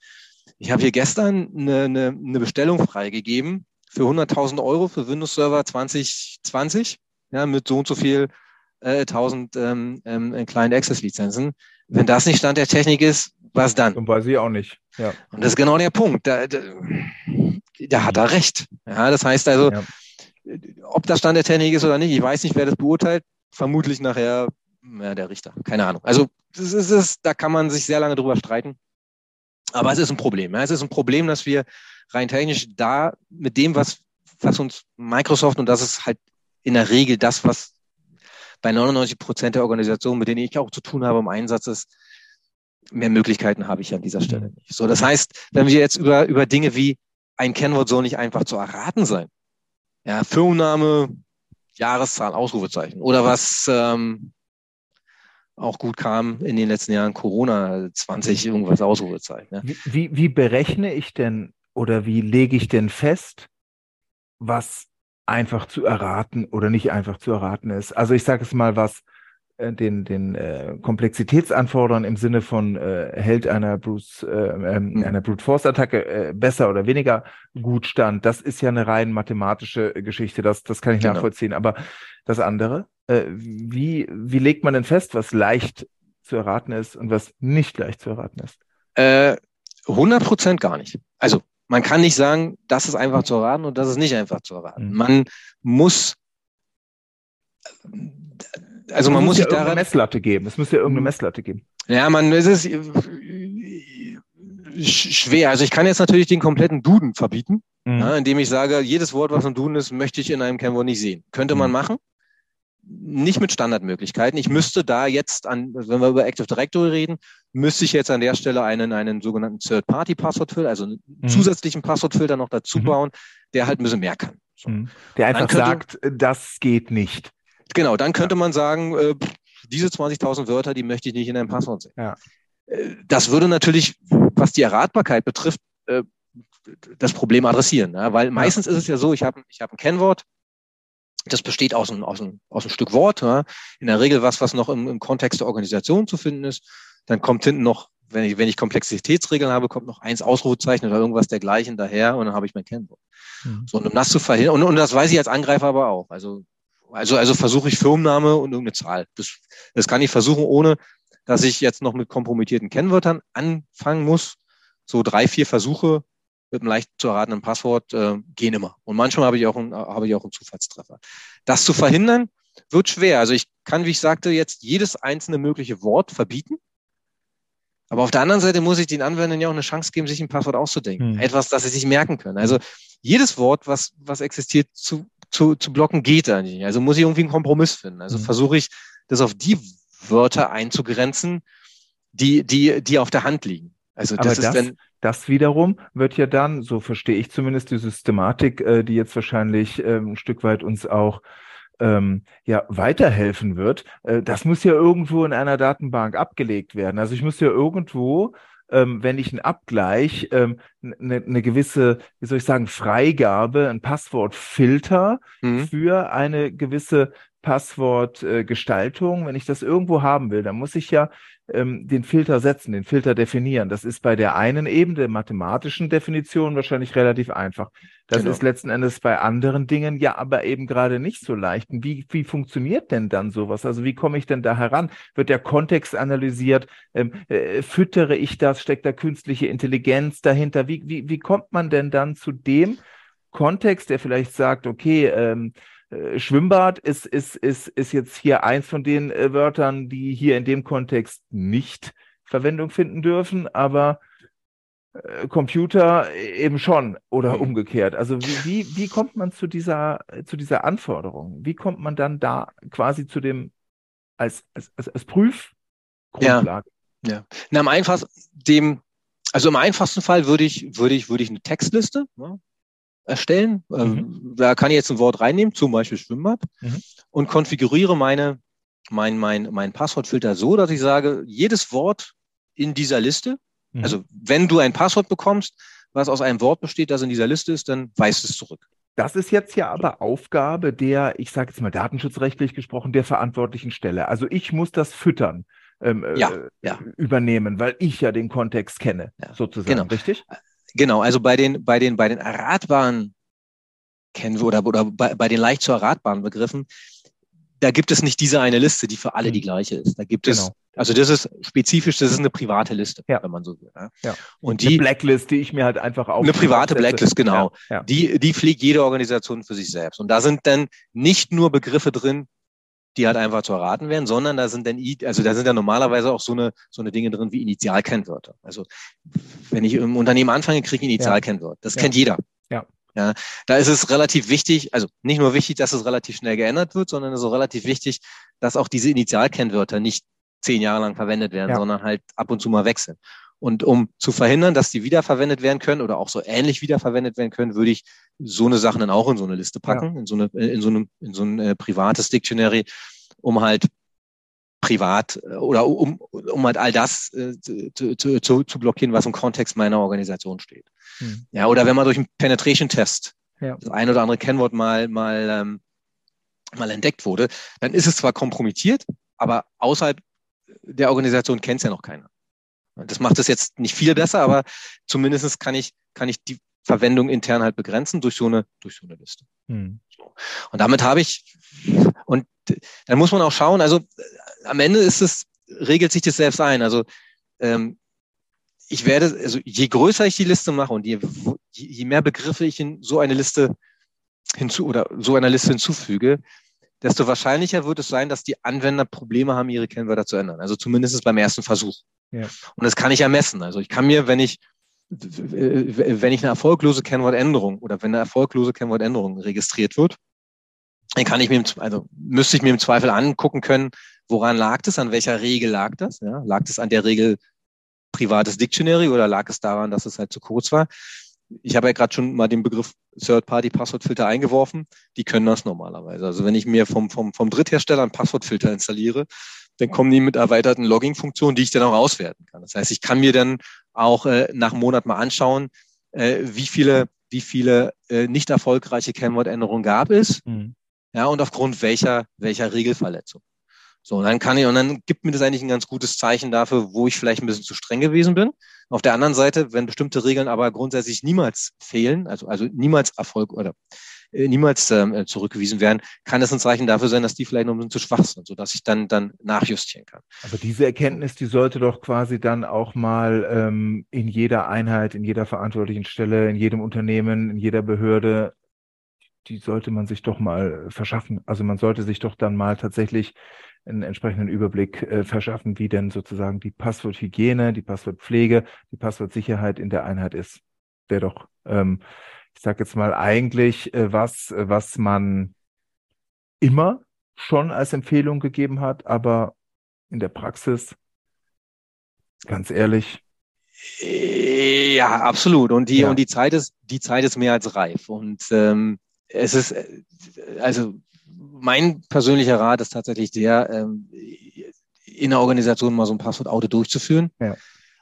ich habe hier gestern eine, eine, eine Bestellung freigegeben für 100.000 Euro für Windows Server 2020, ja, mit so und so viel äh, 1000 ähm, ähm, Client Access Lizenzen. Wenn das nicht Stand der Technik ist, was dann? Und weiß ich auch nicht. Ja. Und das ist genau der Punkt. Da, da, da hat er recht. Ja, das heißt also, ja. ob das Stand der Technik ist oder nicht, ich weiß nicht, wer das beurteilt. Vermutlich nachher ja, der Richter. Keine Ahnung. Also das ist es, da kann man sich sehr lange drüber streiten. Aber es ist ein Problem. Ja. Es ist ein Problem, dass wir rein technisch da mit dem, was, was uns Microsoft, und das ist halt in der Regel das, was bei 99 Prozent der Organisationen, mit denen ich auch zu tun habe im Einsatz ist, mehr Möglichkeiten habe ich an dieser Stelle mhm. nicht. So, das heißt, wenn wir jetzt über, über Dinge wie ein Kennwort soll nicht einfach zu erraten sein. Ja, Firmenname, Jahreszahl, Ausrufezeichen. Oder was ähm, auch gut kam in den letzten Jahren, Corona 20, irgendwas Ausrufezeichen. Ja. Wie, wie, wie berechne ich denn oder wie lege ich denn fest, was einfach zu erraten oder nicht einfach zu erraten ist? Also ich sage es mal, was äh, den, den äh, Komplexitätsanforderungen im Sinne von äh, hält einer Bruce, äh, äh, mhm. einer Brute Force Attacke äh, besser oder weniger gut stand. Das ist ja eine rein mathematische Geschichte. Das, das kann ich genau. nachvollziehen. Aber das andere, äh, wie, wie legt man denn fest, was leicht zu erraten ist und was nicht leicht zu erraten ist? Äh, 100 Prozent gar nicht. Also man kann nicht sagen, das ist einfach zu erraten und das ist nicht einfach zu erraten. Mhm. Man muss also man muss sich ja daran Messlatte geben. Es muss ja irgendeine Messlatte geben. Ja, man es ist schwer. Also ich kann jetzt natürlich den kompletten Duden verbieten, mhm. ja, indem ich sage, jedes Wort, was im Duden ist, möchte ich in einem Kennwort nicht sehen. Könnte man mhm. machen. Nicht mit Standardmöglichkeiten. Ich müsste da jetzt an, wenn wir über Active Directory reden, müsste ich jetzt an der Stelle einen, einen sogenannten Third-Party-Passwortfilter, also einen mhm. zusätzlichen Passwortfilter noch dazu mhm. bauen, der halt ein bisschen mehr kann. So. Mhm. Der einfach könnte, sagt, das geht nicht. Genau, dann könnte ja. man sagen, äh, diese 20.000 Wörter, die möchte ich nicht in einem Passwort sehen. Ja. Äh, das würde natürlich, was die Erratbarkeit betrifft, äh, das Problem adressieren. Ja? Weil meistens ist es ja so, ich habe ich hab ein Kennwort, das besteht aus einem, aus einem, aus einem Stück Wort, ja? in der Regel was, was noch im, im Kontext der Organisation zu finden ist. Dann kommt hinten noch, wenn ich, wenn ich Komplexitätsregeln habe, kommt noch eins Ausrufezeichen oder irgendwas dergleichen daher und dann habe ich mein Kennwort. Mhm. So, und um das zu verhindern, und, und das weiß ich als Angreifer aber auch. Also also, also versuche ich Firmenname und irgendeine Zahl. Das, das kann ich versuchen, ohne dass ich jetzt noch mit kompromittierten Kennwörtern anfangen muss. So drei, vier Versuche mit einem leicht zu erratenen Passwort äh, gehen immer. Und manchmal habe ich auch einen, habe ich auch einen Zufallstreffer. Das zu verhindern wird schwer. Also ich kann, wie ich sagte, jetzt jedes einzelne mögliche Wort verbieten. Aber auf der anderen Seite muss ich den Anwendern ja auch eine Chance geben, sich ein Passwort auszudenken. Hm. Etwas, das sie sich merken können. Also jedes Wort, was, was existiert, zu zu, zu blocken geht da nicht. Also muss ich irgendwie einen Kompromiss finden. Also mhm. versuche ich, das auf die Wörter einzugrenzen, die, die, die auf der Hand liegen. Also das, Aber das, dann, das wiederum wird ja dann, so verstehe ich zumindest die Systematik, äh, die jetzt wahrscheinlich ähm, ein Stück weit uns auch ähm, ja weiterhelfen wird. Äh, das muss ja irgendwo in einer Datenbank abgelegt werden. Also ich muss ja irgendwo ähm, wenn ich einen Abgleich, ähm, eine, ne gewisse, wie soll ich sagen, Freigabe, ein Passwortfilter mhm. für eine gewisse Passwortgestaltung, äh, wenn ich das irgendwo haben will, dann muss ich ja ähm, den Filter setzen, den Filter definieren. Das ist bei der einen Ebene der mathematischen Definition wahrscheinlich relativ einfach. Das genau. ist letzten Endes bei anderen Dingen ja aber eben gerade nicht so leicht. Wie, wie funktioniert denn dann sowas? Also wie komme ich denn da heran? Wird der Kontext analysiert? Ähm, äh, füttere ich das? Steckt da künstliche Intelligenz dahinter? Wie, wie, wie kommt man denn dann zu dem Kontext, der vielleicht sagt, okay, ähm, äh, Schwimmbad ist, ist, ist, ist jetzt hier eins von den äh, Wörtern, die hier in dem Kontext nicht Verwendung finden dürfen, aber äh, Computer eben schon oder mhm. umgekehrt. Also wie, wie, wie kommt man zu dieser, zu dieser Anforderung? Wie kommt man dann da quasi zu dem als, als, als, als Prüfgrundlage? Ja, ja. Na, am einfachsten, dem, also im einfachsten Fall würde ich, würde ich, würde ich eine Textliste, ne? Erstellen. Ähm, mhm. Da kann ich jetzt ein Wort reinnehmen, zum Beispiel Schwimmbad, mhm. und konfiguriere meine, mein, mein, mein Passwortfilter so, dass ich sage, jedes Wort in dieser Liste, mhm. also wenn du ein Passwort bekommst, was aus einem Wort besteht, das in dieser Liste ist, dann weist es zurück. Das ist jetzt ja aber Aufgabe der, ich sage jetzt mal datenschutzrechtlich gesprochen, der verantwortlichen Stelle. Also ich muss das füttern. Ähm, ja, äh, ja. übernehmen, weil ich ja den Kontext kenne, ja, sozusagen, genau. richtig? Genau, also bei den, bei den, bei den erratbaren kennen wir oder, oder bei, bei den leicht zu erratbaren Begriffen, da gibt es nicht diese eine Liste, die für alle die mhm. gleiche ist. Da gibt genau. es, also das ist spezifisch, das ist eine private Liste, ja. wenn man so will. Ja. ja. Und die eine Blacklist, die ich mir halt einfach auf eine private Blacklist, genau. Ja. Die, die pflegt jede Organisation für sich selbst. Und da sind dann nicht nur Begriffe drin, die halt einfach zu erraten werden, sondern da sind dann, also da sind ja normalerweise auch so eine, so eine Dinge drin wie Initialkennwörter. Also wenn ich im Unternehmen anfange, kriege ich Initialkennwort. Das ja. kennt jeder. Ja. Ja, da ist es relativ wichtig, also nicht nur wichtig, dass es relativ schnell geändert wird, sondern es ist auch relativ wichtig, dass auch diese Initialkennwörter nicht zehn Jahre lang verwendet werden, ja. sondern halt ab und zu mal wechseln. Und um zu verhindern, dass die wiederverwendet werden können oder auch so ähnlich wiederverwendet werden können, würde ich so eine Sachen dann auch in so eine Liste packen, ja. in so eine, in so einem, in so ein äh, privates Dictionary, um halt privat äh, oder um, um halt all das äh, zu, zu, zu, blockieren, was im Kontext meiner Organisation steht. Hm. Ja, oder wenn man durch einen Penetration-Test ja. das ein oder andere Kennwort mal, mal, ähm, mal entdeckt wurde, dann ist es zwar kompromittiert, aber außerhalb der Organisation kennt es ja noch keiner. Das macht es jetzt nicht viel besser, aber zumindest kann ich, kann ich die Verwendung intern halt begrenzen durch so eine, durch so eine Liste. Hm. So. Und damit habe ich, und dann muss man auch schauen, also am Ende ist es, regelt sich das selbst ein. Also ähm, ich werde, also je größer ich die Liste mache und je, je mehr Begriffe ich in so eine Liste hinzu oder so einer Liste hinzufüge, desto wahrscheinlicher wird es sein, dass die Anwender Probleme haben, ihre Kennwörter zu ändern. Also zumindest beim ersten Versuch. Ja. Und das kann ich ermessen. Also ich kann mir, wenn ich, wenn ich eine erfolglose Kennwortänderung oder wenn eine erfolglose Kennwortänderung registriert wird, dann kann ich mir, also müsste ich mir im Zweifel angucken können, woran lag das, an welcher Regel lag das? Ja? Lag das an der Regel privates Dictionary oder lag es daran, dass es halt zu kurz war? ich habe ja gerade schon mal den Begriff Third-Party-Passwortfilter eingeworfen. Die können das normalerweise. Also wenn ich mir vom, vom, vom Dritthersteller einen Passwortfilter installiere, dann kommen die mit erweiterten Logging-Funktionen, die ich dann auch auswerten kann. Das heißt, ich kann mir dann auch äh, nach einem Monat mal anschauen, äh, wie viele, wie viele äh, nicht erfolgreiche Kennwortänderungen gab es. Mhm. Ja, und aufgrund welcher, welcher Regelverletzung. So, und dann kann ich, und dann gibt mir das eigentlich ein ganz gutes Zeichen dafür, wo ich vielleicht ein bisschen zu streng gewesen bin. Auf der anderen Seite, wenn bestimmte Regeln aber grundsätzlich niemals fehlen, also, also niemals Erfolg oder niemals ähm, zurückgewiesen werden, kann das ein Zeichen dafür sein, dass die vielleicht noch ein bisschen zu schwach sind, sodass ich dann, dann nachjustieren kann. Aber diese Erkenntnis, die sollte doch quasi dann auch mal ähm, in jeder Einheit, in jeder verantwortlichen Stelle, in jedem Unternehmen, in jeder Behörde die sollte man sich doch mal verschaffen. Also man sollte sich doch dann mal tatsächlich einen entsprechenden Überblick äh, verschaffen, wie denn sozusagen die Passworthygiene, die Passwortpflege, die Passwortsicherheit in der Einheit ist. Wäre doch, ähm, ich sage jetzt mal, eigentlich äh, was, was man immer schon als Empfehlung gegeben hat, aber in der Praxis, ganz ehrlich. Ja, absolut. Und die, ja. und die Zeit ist, die Zeit ist mehr als reif. Und ähm, es ist, äh, also mein persönlicher Rat ist tatsächlich der, ähm, in der Organisation mal so ein Passwort-Audit durchzuführen. Ja.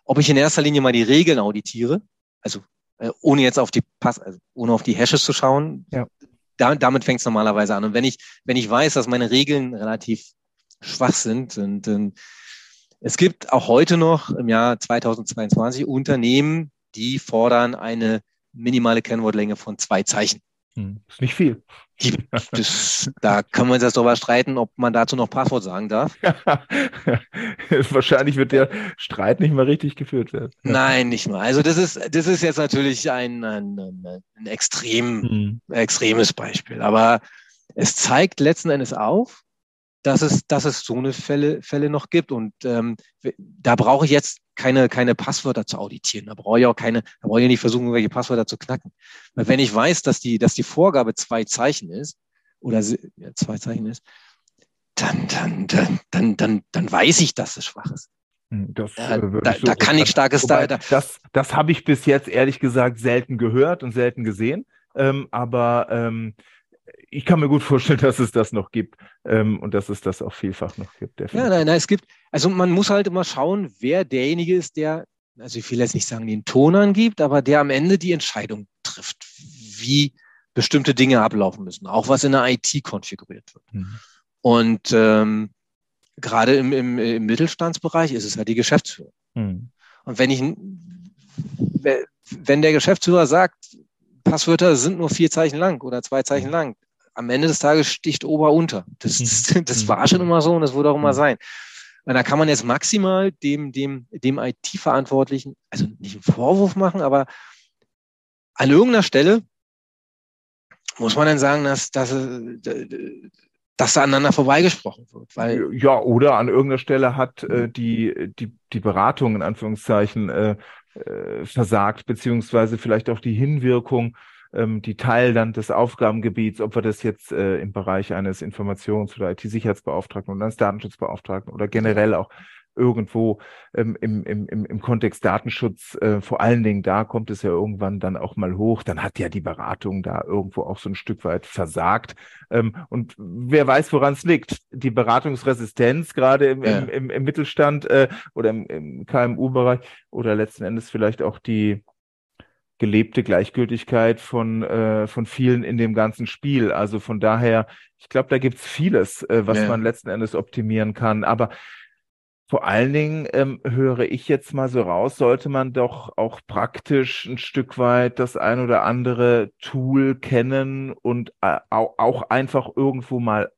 Ob ich in erster Linie mal die Regeln auditiere, also äh, ohne jetzt auf die Pass, also ohne auf die Hashes zu schauen, ja. da, damit fängt es normalerweise an. Und wenn ich, wenn ich weiß, dass meine Regeln relativ schwach sind und, und es gibt auch heute noch im Jahr 2022 Unternehmen, die fordern eine minimale Kennwortlänge von zwei Zeichen. Hm, ist nicht viel. Das, [laughs] da können wir uns jetzt darüber streiten, ob man dazu noch Passwort sagen darf. [laughs] Wahrscheinlich wird der Streit nicht mal richtig geführt werden. [laughs] Nein, nicht mal. Also das ist, das ist jetzt natürlich ein, ein, ein extrem, hm. extremes Beispiel. Aber es zeigt letzten Endes auf, dass es, dass es so eine Fälle, Fälle noch gibt. Und ähm, da brauche ich jetzt keine, keine Passwörter zu auditieren. Da brauche ich auch keine, da brauche ich nicht versuchen, irgendwelche Passwörter zu knacken. Weil wenn ich weiß, dass die, dass die Vorgabe zwei Zeichen ist, oder ja, zwei Zeichen ist, dann, dann, dann, dann, dann, dann weiß ich, dass es schwach ist. Hm, das, äh, da, so da kann ich starkes da, da. Das, das habe ich bis jetzt ehrlich gesagt selten gehört und selten gesehen. Ähm, aber ähm, ich kann mir gut vorstellen, [laughs] dass es das noch gibt ähm, und dass es das auch vielfach noch gibt. Definitiv. Ja, nein, nein, es gibt, also man muss halt immer schauen, wer derjenige ist, der, also ich will jetzt nicht sagen, den Ton angibt, aber der am Ende die Entscheidung trifft, wie bestimmte Dinge ablaufen müssen, auch was in der IT konfiguriert wird. Mhm. Und ähm, gerade im, im, im Mittelstandsbereich ist es halt die Geschäftsführung. Mhm. Und wenn ich, wenn der Geschäftsführer sagt, Passwörter sind nur vier Zeichen lang oder zwei Zeichen lang, am Ende des Tages sticht Ober unter. Das, das, mhm. [laughs] das war schon immer so und das wird auch immer mhm. sein. Und da kann man jetzt maximal dem, dem, dem IT-Verantwortlichen, also nicht einen Vorwurf machen, aber an irgendeiner Stelle muss man dann sagen, dass, dass, dass da aneinander vorbeigesprochen wird. Weil ja, oder an irgendeiner Stelle hat äh, die, die, die Beratung in Anführungszeichen äh, äh, versagt, beziehungsweise vielleicht auch die Hinwirkung ähm, die Teil dann des Aufgabengebiets, ob wir das jetzt äh, im Bereich eines Informations- oder IT-Sicherheitsbeauftragten oder eines Datenschutzbeauftragten oder generell auch irgendwo ähm, im, im, im Kontext Datenschutz, äh, vor allen Dingen da kommt es ja irgendwann dann auch mal hoch, dann hat ja die Beratung da irgendwo auch so ein Stück weit versagt. Ähm, und wer weiß, woran es liegt. Die Beratungsresistenz, gerade im, ja. im, im, im, Mittelstand äh, oder im, im KMU-Bereich oder letzten Endes vielleicht auch die gelebte Gleichgültigkeit von, äh, von vielen in dem ganzen Spiel. Also von daher, ich glaube, da gibt's vieles, äh, was ja. man letzten Endes optimieren kann. Aber vor allen Dingen ähm, höre ich jetzt mal so raus, sollte man doch auch praktisch ein Stück weit das ein oder andere Tool kennen und äh, auch einfach irgendwo mal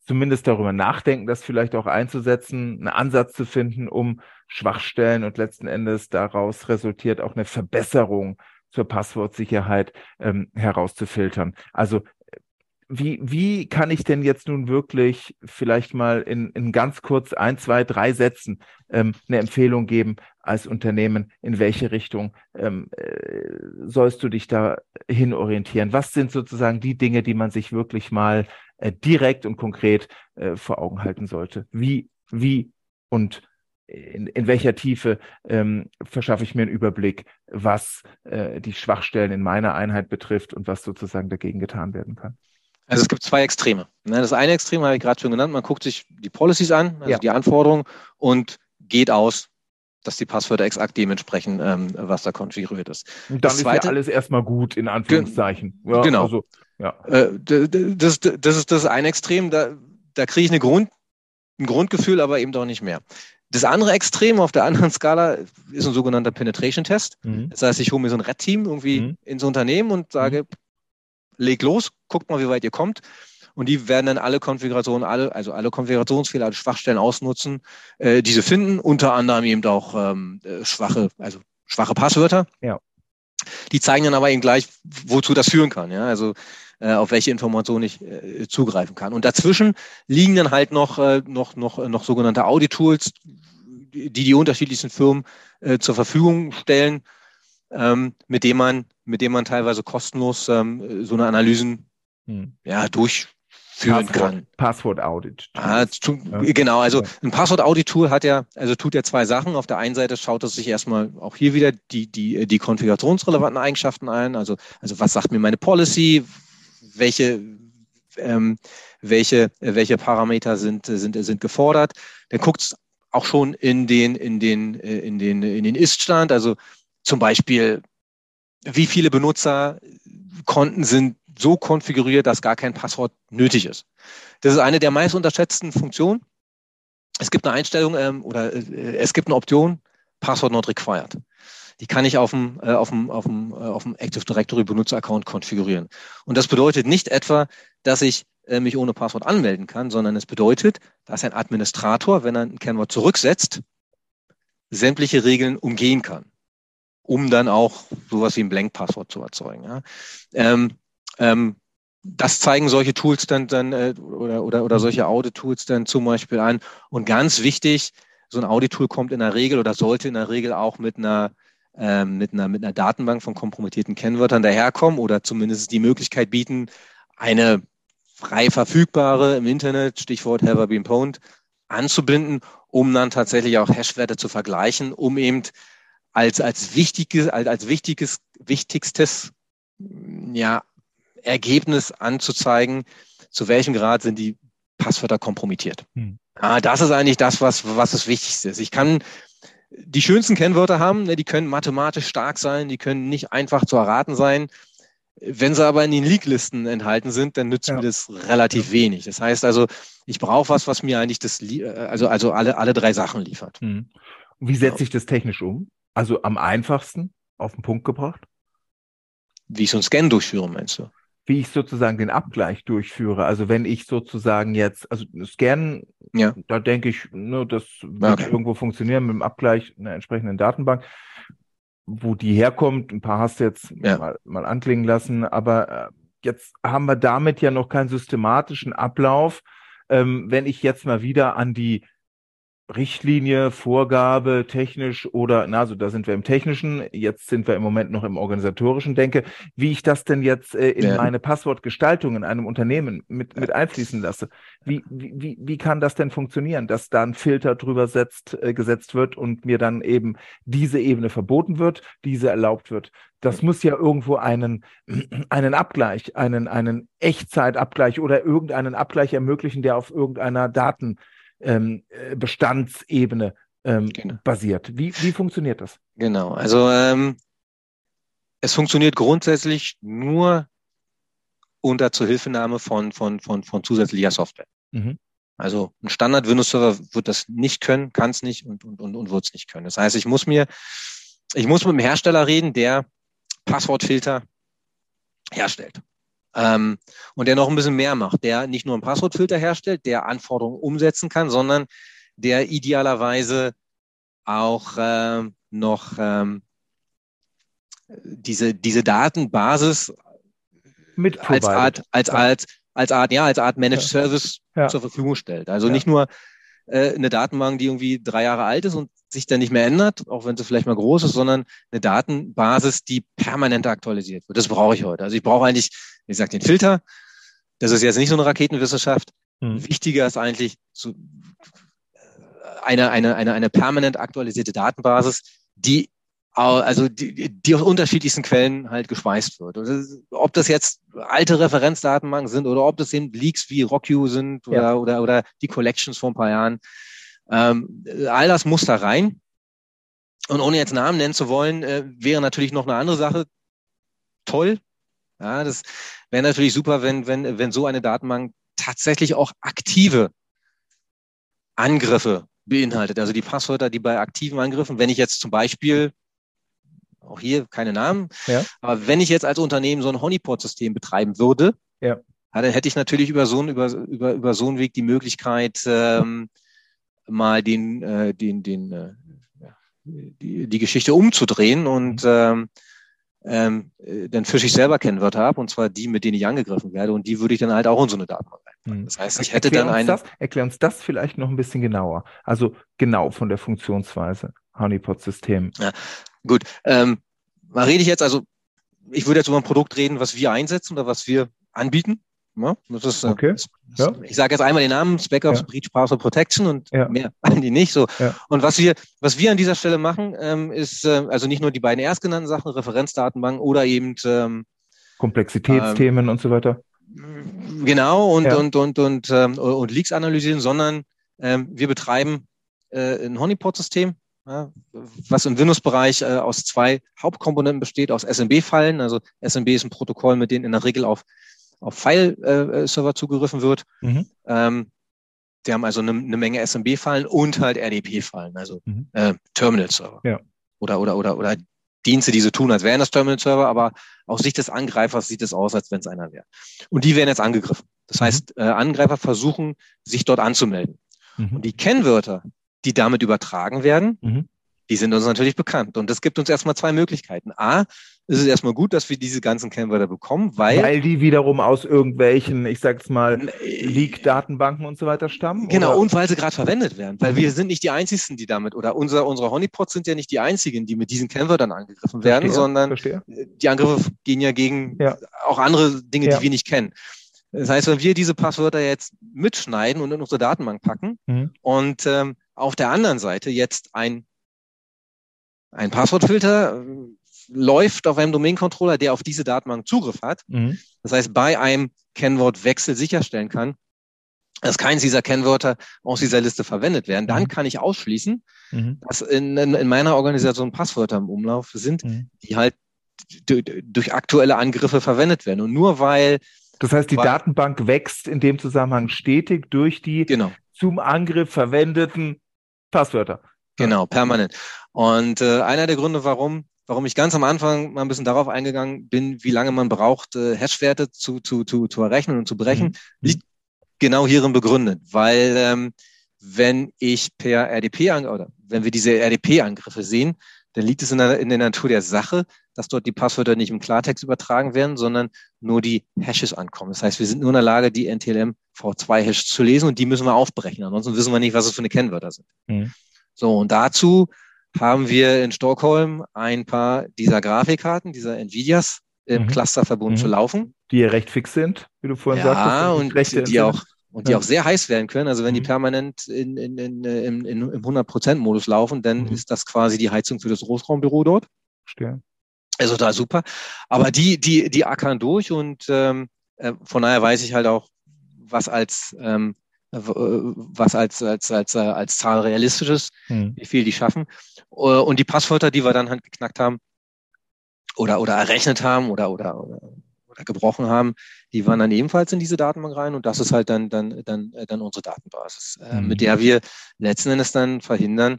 zumindest darüber nachdenken, das vielleicht auch einzusetzen, einen Ansatz zu finden, um Schwachstellen und letzten Endes daraus resultiert auch eine Verbesserung zur Passwortsicherheit ähm, herauszufiltern. Also wie, wie kann ich denn jetzt nun wirklich vielleicht mal in, in ganz kurz ein, zwei, drei Sätzen ähm, eine Empfehlung geben als Unternehmen, in welche Richtung ähm, äh, sollst du dich da hin orientieren? Was sind sozusagen die Dinge, die man sich wirklich mal äh, direkt und konkret äh, vor Augen halten sollte? Wie, wie und in, in welcher Tiefe ähm, verschaffe ich mir einen Überblick, was äh, die Schwachstellen in meiner Einheit betrifft und was sozusagen dagegen getan werden kann? Also es gibt zwei Extreme. Ne? Das eine Extrem habe ich gerade schon genannt. Man guckt sich die Policies an, also ja. die Anforderungen und geht aus, dass die Passwörter exakt dementsprechend, ähm, was da konfiguriert ist. Und dann das ist ja alles erstmal gut, in Anführungszeichen. Ja, genau. Also, ja. Äh, das, das, ist das eine Extrem, da, da kriege ich eine Grund, ein Grundgefühl, aber eben doch nicht mehr. Das andere Extrem auf der anderen Skala ist ein sogenannter Penetration-Test. Mhm. Das heißt, ich hole mir so ein Red-Team irgendwie mhm. ins Unternehmen und sage, mhm. leg los, guckt mal, wie weit ihr kommt. Und die werden dann alle Konfigurationen, alle, also alle Konfigurationsfehler, alle Schwachstellen ausnutzen, äh, diese finden, unter anderem eben auch ähm, äh, schwache, also schwache Passwörter. Ja. Die zeigen dann aber eben gleich, wozu das führen kann. Ja, also äh, auf welche Informationen ich äh, zugreifen kann. Und dazwischen liegen dann halt noch, äh, noch, noch, noch sogenannte Audit-Tools, die die unterschiedlichsten Firmen äh, zur Verfügung stellen, ähm, mit dem man, mit dem man teilweise kostenlos ähm, so eine Analysen hm. ja, durchführen Passwort, kann. Passwort Audit. Ah, tu, ja. Genau, also ein Passwort Audit Tool hat ja, also tut ja zwei Sachen. Auf der einen Seite schaut es sich erstmal auch hier wieder die, die, die konfigurationsrelevanten Eigenschaften ein. Also, also was sagt mir meine Policy? Welche, ähm, welche, welche Parameter sind, sind, sind gefordert? Dann guckt es auch schon in den, in den, äh, in den, in den Ist-Stand. Also zum Beispiel, wie viele Benutzerkonten sind so konfiguriert, dass gar kein Passwort nötig ist. Das ist eine der meist unterschätzten Funktionen. Es gibt eine Einstellung ähm, oder äh, es gibt eine Option, Password not required. Die kann ich auf dem, äh, auf dem, auf dem, äh, auf dem Active Directory Benutzeraccount konfigurieren. Und das bedeutet nicht etwa, dass ich äh, mich ohne Passwort anmelden kann, sondern es bedeutet, dass ein Administrator, wenn er ein Kennwort zurücksetzt, sämtliche Regeln umgehen kann, um dann auch sowas wie ein Blank-Passwort zu erzeugen. Ja. Ähm, ähm, das zeigen solche Tools dann, dann äh, oder, oder, oder solche Audit-Tools dann zum Beispiel an. Und ganz wichtig, so ein Audit-Tool kommt in der Regel oder sollte in der Regel auch mit einer ähm, mit einer mit einer Datenbank von kompromittierten Kennwörtern daherkommen oder zumindest die Möglichkeit bieten, eine frei verfügbare im Internet, Stichwort Have I Been Pwned, anzubinden, um dann tatsächlich auch Hashwerte zu vergleichen, um eben als, als wichtiges, als, als wichtiges, wichtigstes, ja, Ergebnis anzuzeigen, zu welchem Grad sind die Passwörter kompromittiert. Hm. Ah, das ist eigentlich das, was, was das Wichtigste ist. Ich kann die schönsten Kennwörter haben, ne, die können mathematisch stark sein, die können nicht einfach zu erraten sein. Wenn sie aber in den League-Listen enthalten sind, dann nützt ja. mir das relativ wenig. Das heißt also, ich brauche was, was mir eigentlich das, also, also alle, alle drei Sachen liefert. Hm. Wie setze ich das technisch um? Also am einfachsten auf den Punkt gebracht? Wie ich so einen Scan durchführe, meinst du? wie ich sozusagen den Abgleich durchführe. Also wenn ich sozusagen jetzt, also Scan, ja. da denke ich, ne, das wird okay. irgendwo funktionieren mit dem Abgleich einer entsprechenden Datenbank. Wo die herkommt, ein paar hast du jetzt ja. mal, mal anklingen lassen, aber äh, jetzt haben wir damit ja noch keinen systematischen Ablauf. Ähm, wenn ich jetzt mal wieder an die Richtlinie, Vorgabe, technisch oder, na, also da sind wir im technischen, jetzt sind wir im Moment noch im organisatorischen denke, wie ich das denn jetzt äh, in ja. meine Passwortgestaltung in einem Unternehmen mit, mit einfließen lasse. Wie, wie, wie kann das denn funktionieren, dass da ein Filter drüber setzt, äh, gesetzt wird und mir dann eben diese Ebene verboten wird, diese erlaubt wird? Das muss ja irgendwo einen, einen Abgleich, einen, einen Echtzeitabgleich oder irgendeinen Abgleich ermöglichen, der auf irgendeiner Daten ähm, äh, Bestandsebene ähm, genau. basiert. Wie, wie funktioniert das? Genau, also ähm, es funktioniert grundsätzlich nur unter Zuhilfenahme von, von, von, von zusätzlicher Software. Mhm. Also ein Standard Windows-Server wird das nicht können, kann es nicht und, und, und, und wird es nicht können. Das heißt, ich muss mir, ich muss mit dem Hersteller reden, der Passwortfilter herstellt. Ähm, und der noch ein bisschen mehr macht, der nicht nur einen Passwortfilter herstellt, der Anforderungen umsetzen kann, sondern der idealerweise auch äh, noch ähm, diese, diese Datenbasis mit als Art, als, ja. als, als Art, ja, als Art Managed ja. Service ja. zur Verfügung stellt. Also nicht nur äh, eine Datenbank, die irgendwie drei Jahre alt ist und sich dann nicht mehr ändert, auch wenn sie vielleicht mal groß ist, sondern eine Datenbasis, die permanent aktualisiert wird. Das brauche ich heute. Also ich brauche eigentlich, wie gesagt, den Filter. Das ist jetzt nicht so eine Raketenwissenschaft. Hm. Wichtiger ist eigentlich so eine, eine, eine, eine permanent aktualisierte Datenbasis, die also die, die aus unterschiedlichsten Quellen halt gespeist wird. Das, ob das jetzt alte Referenzdatenbanken sind oder ob das eben Leaks wie RockU sind oder, ja. oder, oder die Collections vor ein paar Jahren. Ähm, all das muss da rein. Und ohne jetzt Namen nennen zu wollen, äh, wäre natürlich noch eine andere Sache toll. Ja, das wäre natürlich super, wenn, wenn, wenn so eine Datenbank tatsächlich auch aktive Angriffe beinhaltet. Also die Passwörter, die bei aktiven Angriffen, wenn ich jetzt zum Beispiel, auch hier keine Namen, ja. aber wenn ich jetzt als Unternehmen so ein Honeypot-System betreiben würde, ja. dann hätte ich natürlich über so, einen, über, über, über so einen Weg die Möglichkeit, ähm, mal den, äh, den, den, äh, die, die Geschichte umzudrehen und mhm. ähm, ähm, dann fische ich selber Kennwörter ab, und zwar die, mit denen ich angegriffen werde, und die würde ich dann halt auch in so eine Datenbank reinpacken. Mhm. Das heißt, ich hätte erklär dann eine. Das, erklär uns das vielleicht noch ein bisschen genauer. Also genau von der Funktionsweise Honeypot-System. Ja, gut. Ähm, mal rede ich jetzt, also ich würde jetzt über ein Produkt reden, was wir einsetzen oder was wir anbieten. Ja, das ist, äh, okay. Das, ja. Ich sage jetzt einmal den Namen, Spec-Ops ja. Breach Password Protection und ja. mehr die nicht so. Und was wir, was wir an dieser Stelle machen, ähm, ist äh, also nicht nur die beiden erstgenannten Sachen, Referenzdatenbanken oder eben ähm, Komplexitätsthemen ähm, und so weiter. Genau und und und und ähm, und Leaks analysieren, sondern ähm, wir betreiben äh, ein Honeypot-System, was im Windows-Bereich äh, aus zwei Hauptkomponenten besteht, aus SMB-Fallen. Also SMB ist ein Protokoll, mit dem in der Regel auf auf File-Server zugegriffen wird. Mhm. Ähm, die haben also eine, eine Menge SMB-Fallen und halt RDP-Fallen, also mhm. äh, Terminal-Server. Ja. Oder, oder, oder, oder Dienste, die so tun, als wären das Terminal-Server, aber aus Sicht des Angreifers sieht es aus, als wenn es einer wäre. Und die werden jetzt angegriffen. Das mhm. heißt, äh, Angreifer versuchen, sich dort anzumelden. Mhm. Und die Kennwörter, die damit übertragen werden, mhm die sind uns natürlich bekannt. Und das gibt uns erstmal zwei Möglichkeiten. A, ist es erstmal gut, dass wir diese ganzen Kennwörter bekommen, weil. Weil die wiederum aus irgendwelchen, ich sag's mal, Leak-Datenbanken und so weiter stammen? Genau, oder? und weil sie gerade verwendet werden. Weil wir sind nicht die einzigen, die damit, oder unser, unsere Honeypots sind ja nicht die einzigen, die mit diesen Kennwörtern angegriffen werden, verstehe, sondern verstehe. die Angriffe gehen ja gegen ja. auch andere Dinge, ja. die wir nicht kennen. Das heißt, wenn wir diese Passwörter jetzt mitschneiden und in unsere Datenbank packen mhm. und ähm, auf der anderen Seite jetzt ein ein Passwortfilter äh, läuft auf einem Domain-Controller, der auf diese Datenbank Zugriff hat. Mhm. Das heißt, bei einem Kennwortwechsel sicherstellen kann, dass keins dieser Kennwörter aus dieser Liste verwendet werden. Dann mhm. kann ich ausschließen, mhm. dass in, in, in, meiner Organisation Passwörter im Umlauf sind, mhm. die halt durch aktuelle Angriffe verwendet werden. Und nur weil das heißt, die weil, Datenbank wächst in dem Zusammenhang stetig durch die genau. zum Angriff verwendeten Passwörter. Genau, permanent. Und äh, einer der Gründe, warum, warum ich ganz am Anfang mal ein bisschen darauf eingegangen bin, wie lange man braucht, äh, Hashwerte zu, zu, zu, zu errechnen und zu brechen, mhm. liegt genau hierin begründet. Weil ähm, wenn ich per RDP oder wenn wir diese RDP-Angriffe sehen, dann liegt es in der, in der Natur der Sache, dass dort die Passwörter nicht im Klartext übertragen werden, sondern nur die Hashes ankommen. Das heißt, wir sind nur in der Lage, die NTLM V2-Hash zu lesen und die müssen wir aufbrechen. Ansonsten wissen wir nicht, was es für eine Kennwörter sind. Mhm. So, und dazu haben wir in Stockholm ein paar dieser Grafikkarten, dieser Nvidias im mhm. Clusterverbund mhm. zu laufen. Die ja recht fix sind, wie du vorhin ja, sagtest. und die auch und die auch sehr heiß werden können. Also wenn die mhm. permanent in, in, in, in, in, im 100%-Modus laufen, dann mhm. ist das quasi die Heizung für das Großraumbüro dort. Verstehe. Also da super. Aber die, die, die ackern durch und ähm, äh, von daher weiß ich halt auch, was als ähm, äh, was als, als, als, äh, als Zahl realistisch ist, hm. wie viel die schaffen. Äh, und die Passwörter, die wir dann halt geknackt haben, oder, oder errechnet haben oder, oder, oder, oder gebrochen haben, die waren dann ebenfalls in diese Datenbank rein und das ist halt dann, dann, dann, dann unsere Datenbasis, äh, mhm. mit der wir letzten Endes dann verhindern,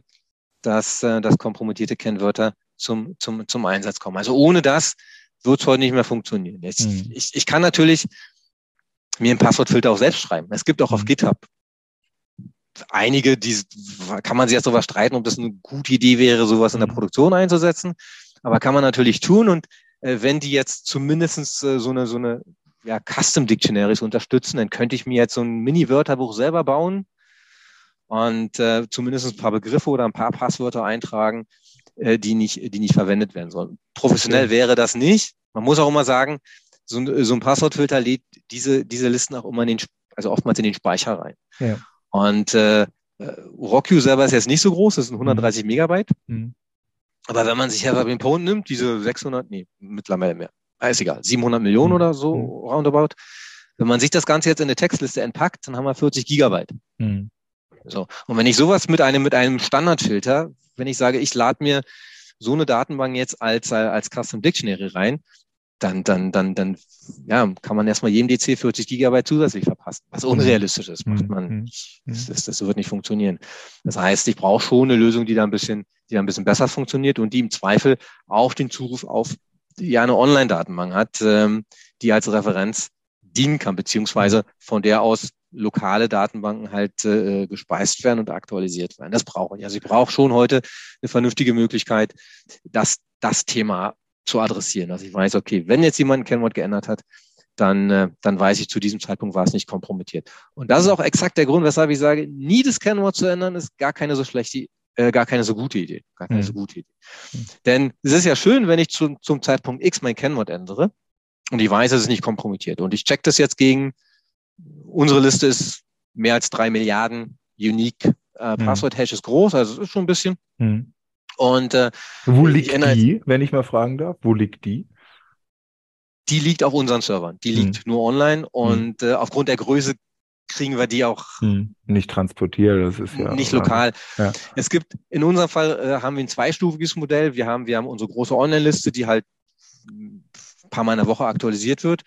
dass, äh, dass kompromittierte Kennwörter zum, zum, zum Einsatz kommen. Also ohne das wird es heute nicht mehr funktionieren. Jetzt, mhm. ich, ich kann natürlich mir einen Passwortfilter auch selbst schreiben. Es gibt auch mhm. auf GitHub einige, die kann man sich jetzt darüber streiten, ob das eine gute Idee wäre, sowas in der mhm. Produktion einzusetzen. Aber kann man natürlich tun. Und äh, wenn die jetzt zumindestens äh, so eine, so eine ja, Custom Dictionaries unterstützen, dann könnte ich mir jetzt so ein Mini-Wörterbuch selber bauen und äh, zumindest ein paar Begriffe oder ein paar Passwörter eintragen, äh, die nicht, die nicht verwendet werden sollen. Professionell wäre das nicht. Man muss auch immer sagen, so ein, so ein Passwortfilter lädt diese, diese Listen auch immer in den, also oftmals in den Speicher rein. Ja. Und äh, RockU selber ist jetzt nicht so groß, das sind 130 mhm. Megabyte. Mhm. Aber wenn man sich Heather Pone nimmt, diese 600, nee, mittlerweile mehr, ah, ist egal, 700 Millionen mhm. oder so, mhm. roundabout. Wenn man sich das Ganze jetzt in eine Textliste entpackt, dann haben wir 40 Gigabyte. Mhm. So. Und wenn ich sowas mit einem, mit einem Standardfilter, wenn ich sage, ich lade mir so eine Datenbank jetzt als, als Custom Dictionary rein, dann, dann, dann, dann ja, kann man erstmal jedem DC 40 Gigabyte zusätzlich verpassen. Was unrealistisch ist, macht man. Mhm. Das, das, das wird nicht funktionieren. Das heißt, ich brauche schon eine Lösung, die da ein bisschen, die da ein bisschen besser funktioniert und die im Zweifel auch den Zugriff auf ja eine Online-Datenbank hat, ähm, die als Referenz dienen kann, beziehungsweise von der aus lokale Datenbanken halt äh, gespeist werden und aktualisiert werden. Das brauche ich. Also ich brauche schon heute eine vernünftige Möglichkeit, dass das Thema zu adressieren. Dass ich weiß, okay, wenn jetzt jemand ein Kennwort geändert hat, dann, äh, dann weiß ich, zu diesem Zeitpunkt war es nicht kompromittiert. Und das ist auch exakt der Grund, weshalb ich sage, nie das Kennwort zu ändern, ist gar keine so schlechte, äh, gar keine so gute Idee. Gar keine mhm. so gute Idee. Mhm. Denn es ist ja schön, wenn ich zu, zum Zeitpunkt X mein Kennwort ändere und ich weiß, es ist nicht kompromittiert. Und ich check das jetzt gegen, unsere Liste ist mehr als drei Milliarden unique äh, mhm. Passwort-Hash ist groß, also es ist schon ein bisschen. Mhm. Und äh, wo liegt die, wenn ich mal fragen darf? Wo liegt die? Die liegt auf unseren Servern. Die liegt hm. nur online und hm. äh, aufgrund der Größe kriegen wir die auch hm. nicht transportiert. Das ist ja nicht lokal. Ja. Es gibt in unserem Fall äh, haben wir ein zweistufiges Modell. Wir haben wir haben unsere große Online-Liste, die halt ein paar Mal in der Woche aktualisiert wird.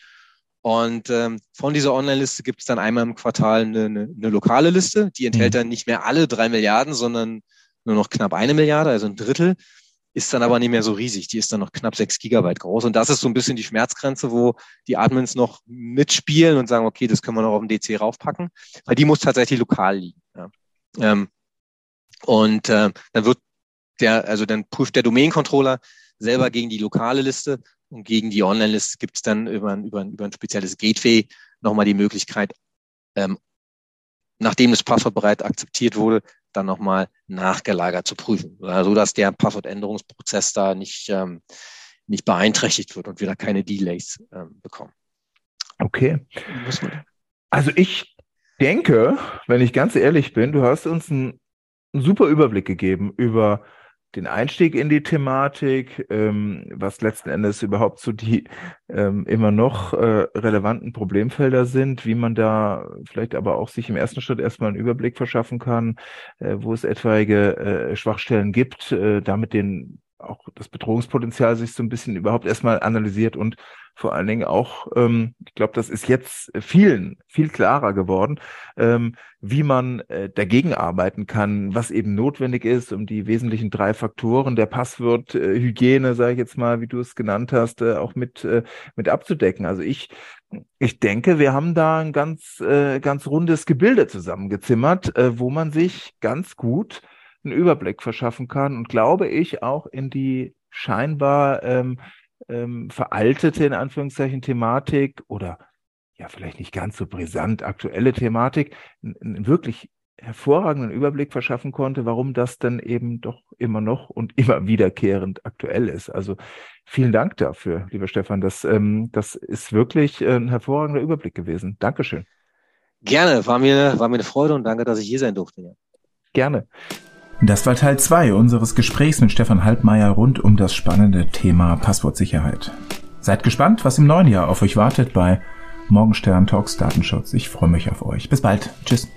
Und ähm, von dieser Online-Liste gibt es dann einmal im Quartal eine, eine, eine lokale Liste. Die enthält hm. dann nicht mehr alle drei Milliarden, sondern nur noch knapp eine Milliarde, also ein Drittel, ist dann aber nicht mehr so riesig. Die ist dann noch knapp sechs Gigabyte groß. Und das ist so ein bisschen die Schmerzgrenze, wo die Admins noch mitspielen und sagen, okay, das können wir noch auf den DC raufpacken, weil die muss tatsächlich lokal liegen. Ja. Ähm, und äh, dann wird der, also dann prüft der Domain-Controller selber gegen die lokale Liste und gegen die Online-Liste gibt es dann über ein, über, ein, über ein spezielles Gateway nochmal die Möglichkeit, ähm, nachdem das Passwort bereits akzeptiert wurde, dann nochmal nachgelagert zu prüfen, so dass der Passwortänderungsprozess da nicht, ähm, nicht beeinträchtigt wird und wir da keine Delays ähm, bekommen. Okay. Also ich denke, wenn ich ganz ehrlich bin, du hast uns einen super Überblick gegeben über den Einstieg in die Thematik, ähm, was letzten Endes überhaupt so die ähm, immer noch äh, relevanten Problemfelder sind, wie man da vielleicht aber auch sich im ersten Schritt erstmal einen Überblick verschaffen kann, äh, wo es etwaige äh, Schwachstellen gibt, äh, damit den auch das Bedrohungspotenzial sich so ein bisschen überhaupt erstmal analysiert und vor allen Dingen auch, ähm, ich glaube, das ist jetzt vielen viel klarer geworden, ähm, wie man äh, dagegen arbeiten kann, was eben notwendig ist, um die wesentlichen drei Faktoren der Passworthygiene, äh, sage ich jetzt mal, wie du es genannt hast, äh, auch mit äh, mit abzudecken. Also ich ich denke, wir haben da ein ganz äh, ganz rundes Gebilde zusammengezimmert, äh, wo man sich ganz gut einen Überblick verschaffen kann und glaube ich auch in die scheinbar ähm, ähm, veraltete, in Anführungszeichen, Thematik oder ja, vielleicht nicht ganz so brisant aktuelle Thematik, einen wirklich hervorragenden Überblick verschaffen konnte, warum das dann eben doch immer noch und [laughs] immer wiederkehrend aktuell ist. Also vielen Dank dafür, lieber Stefan. Das, ähm, das ist wirklich ein hervorragender Überblick gewesen. Dankeschön. Gerne, war mir, war mir eine Freude und danke, dass ich hier sein durfte. Gerne. Das war Teil 2 unseres Gesprächs mit Stefan Halbmeier rund um das spannende Thema Passwortsicherheit. Seid gespannt, was im neuen Jahr auf euch wartet bei Morgenstern Talks Datenschutz. Ich freue mich auf euch. Bis bald. Tschüss.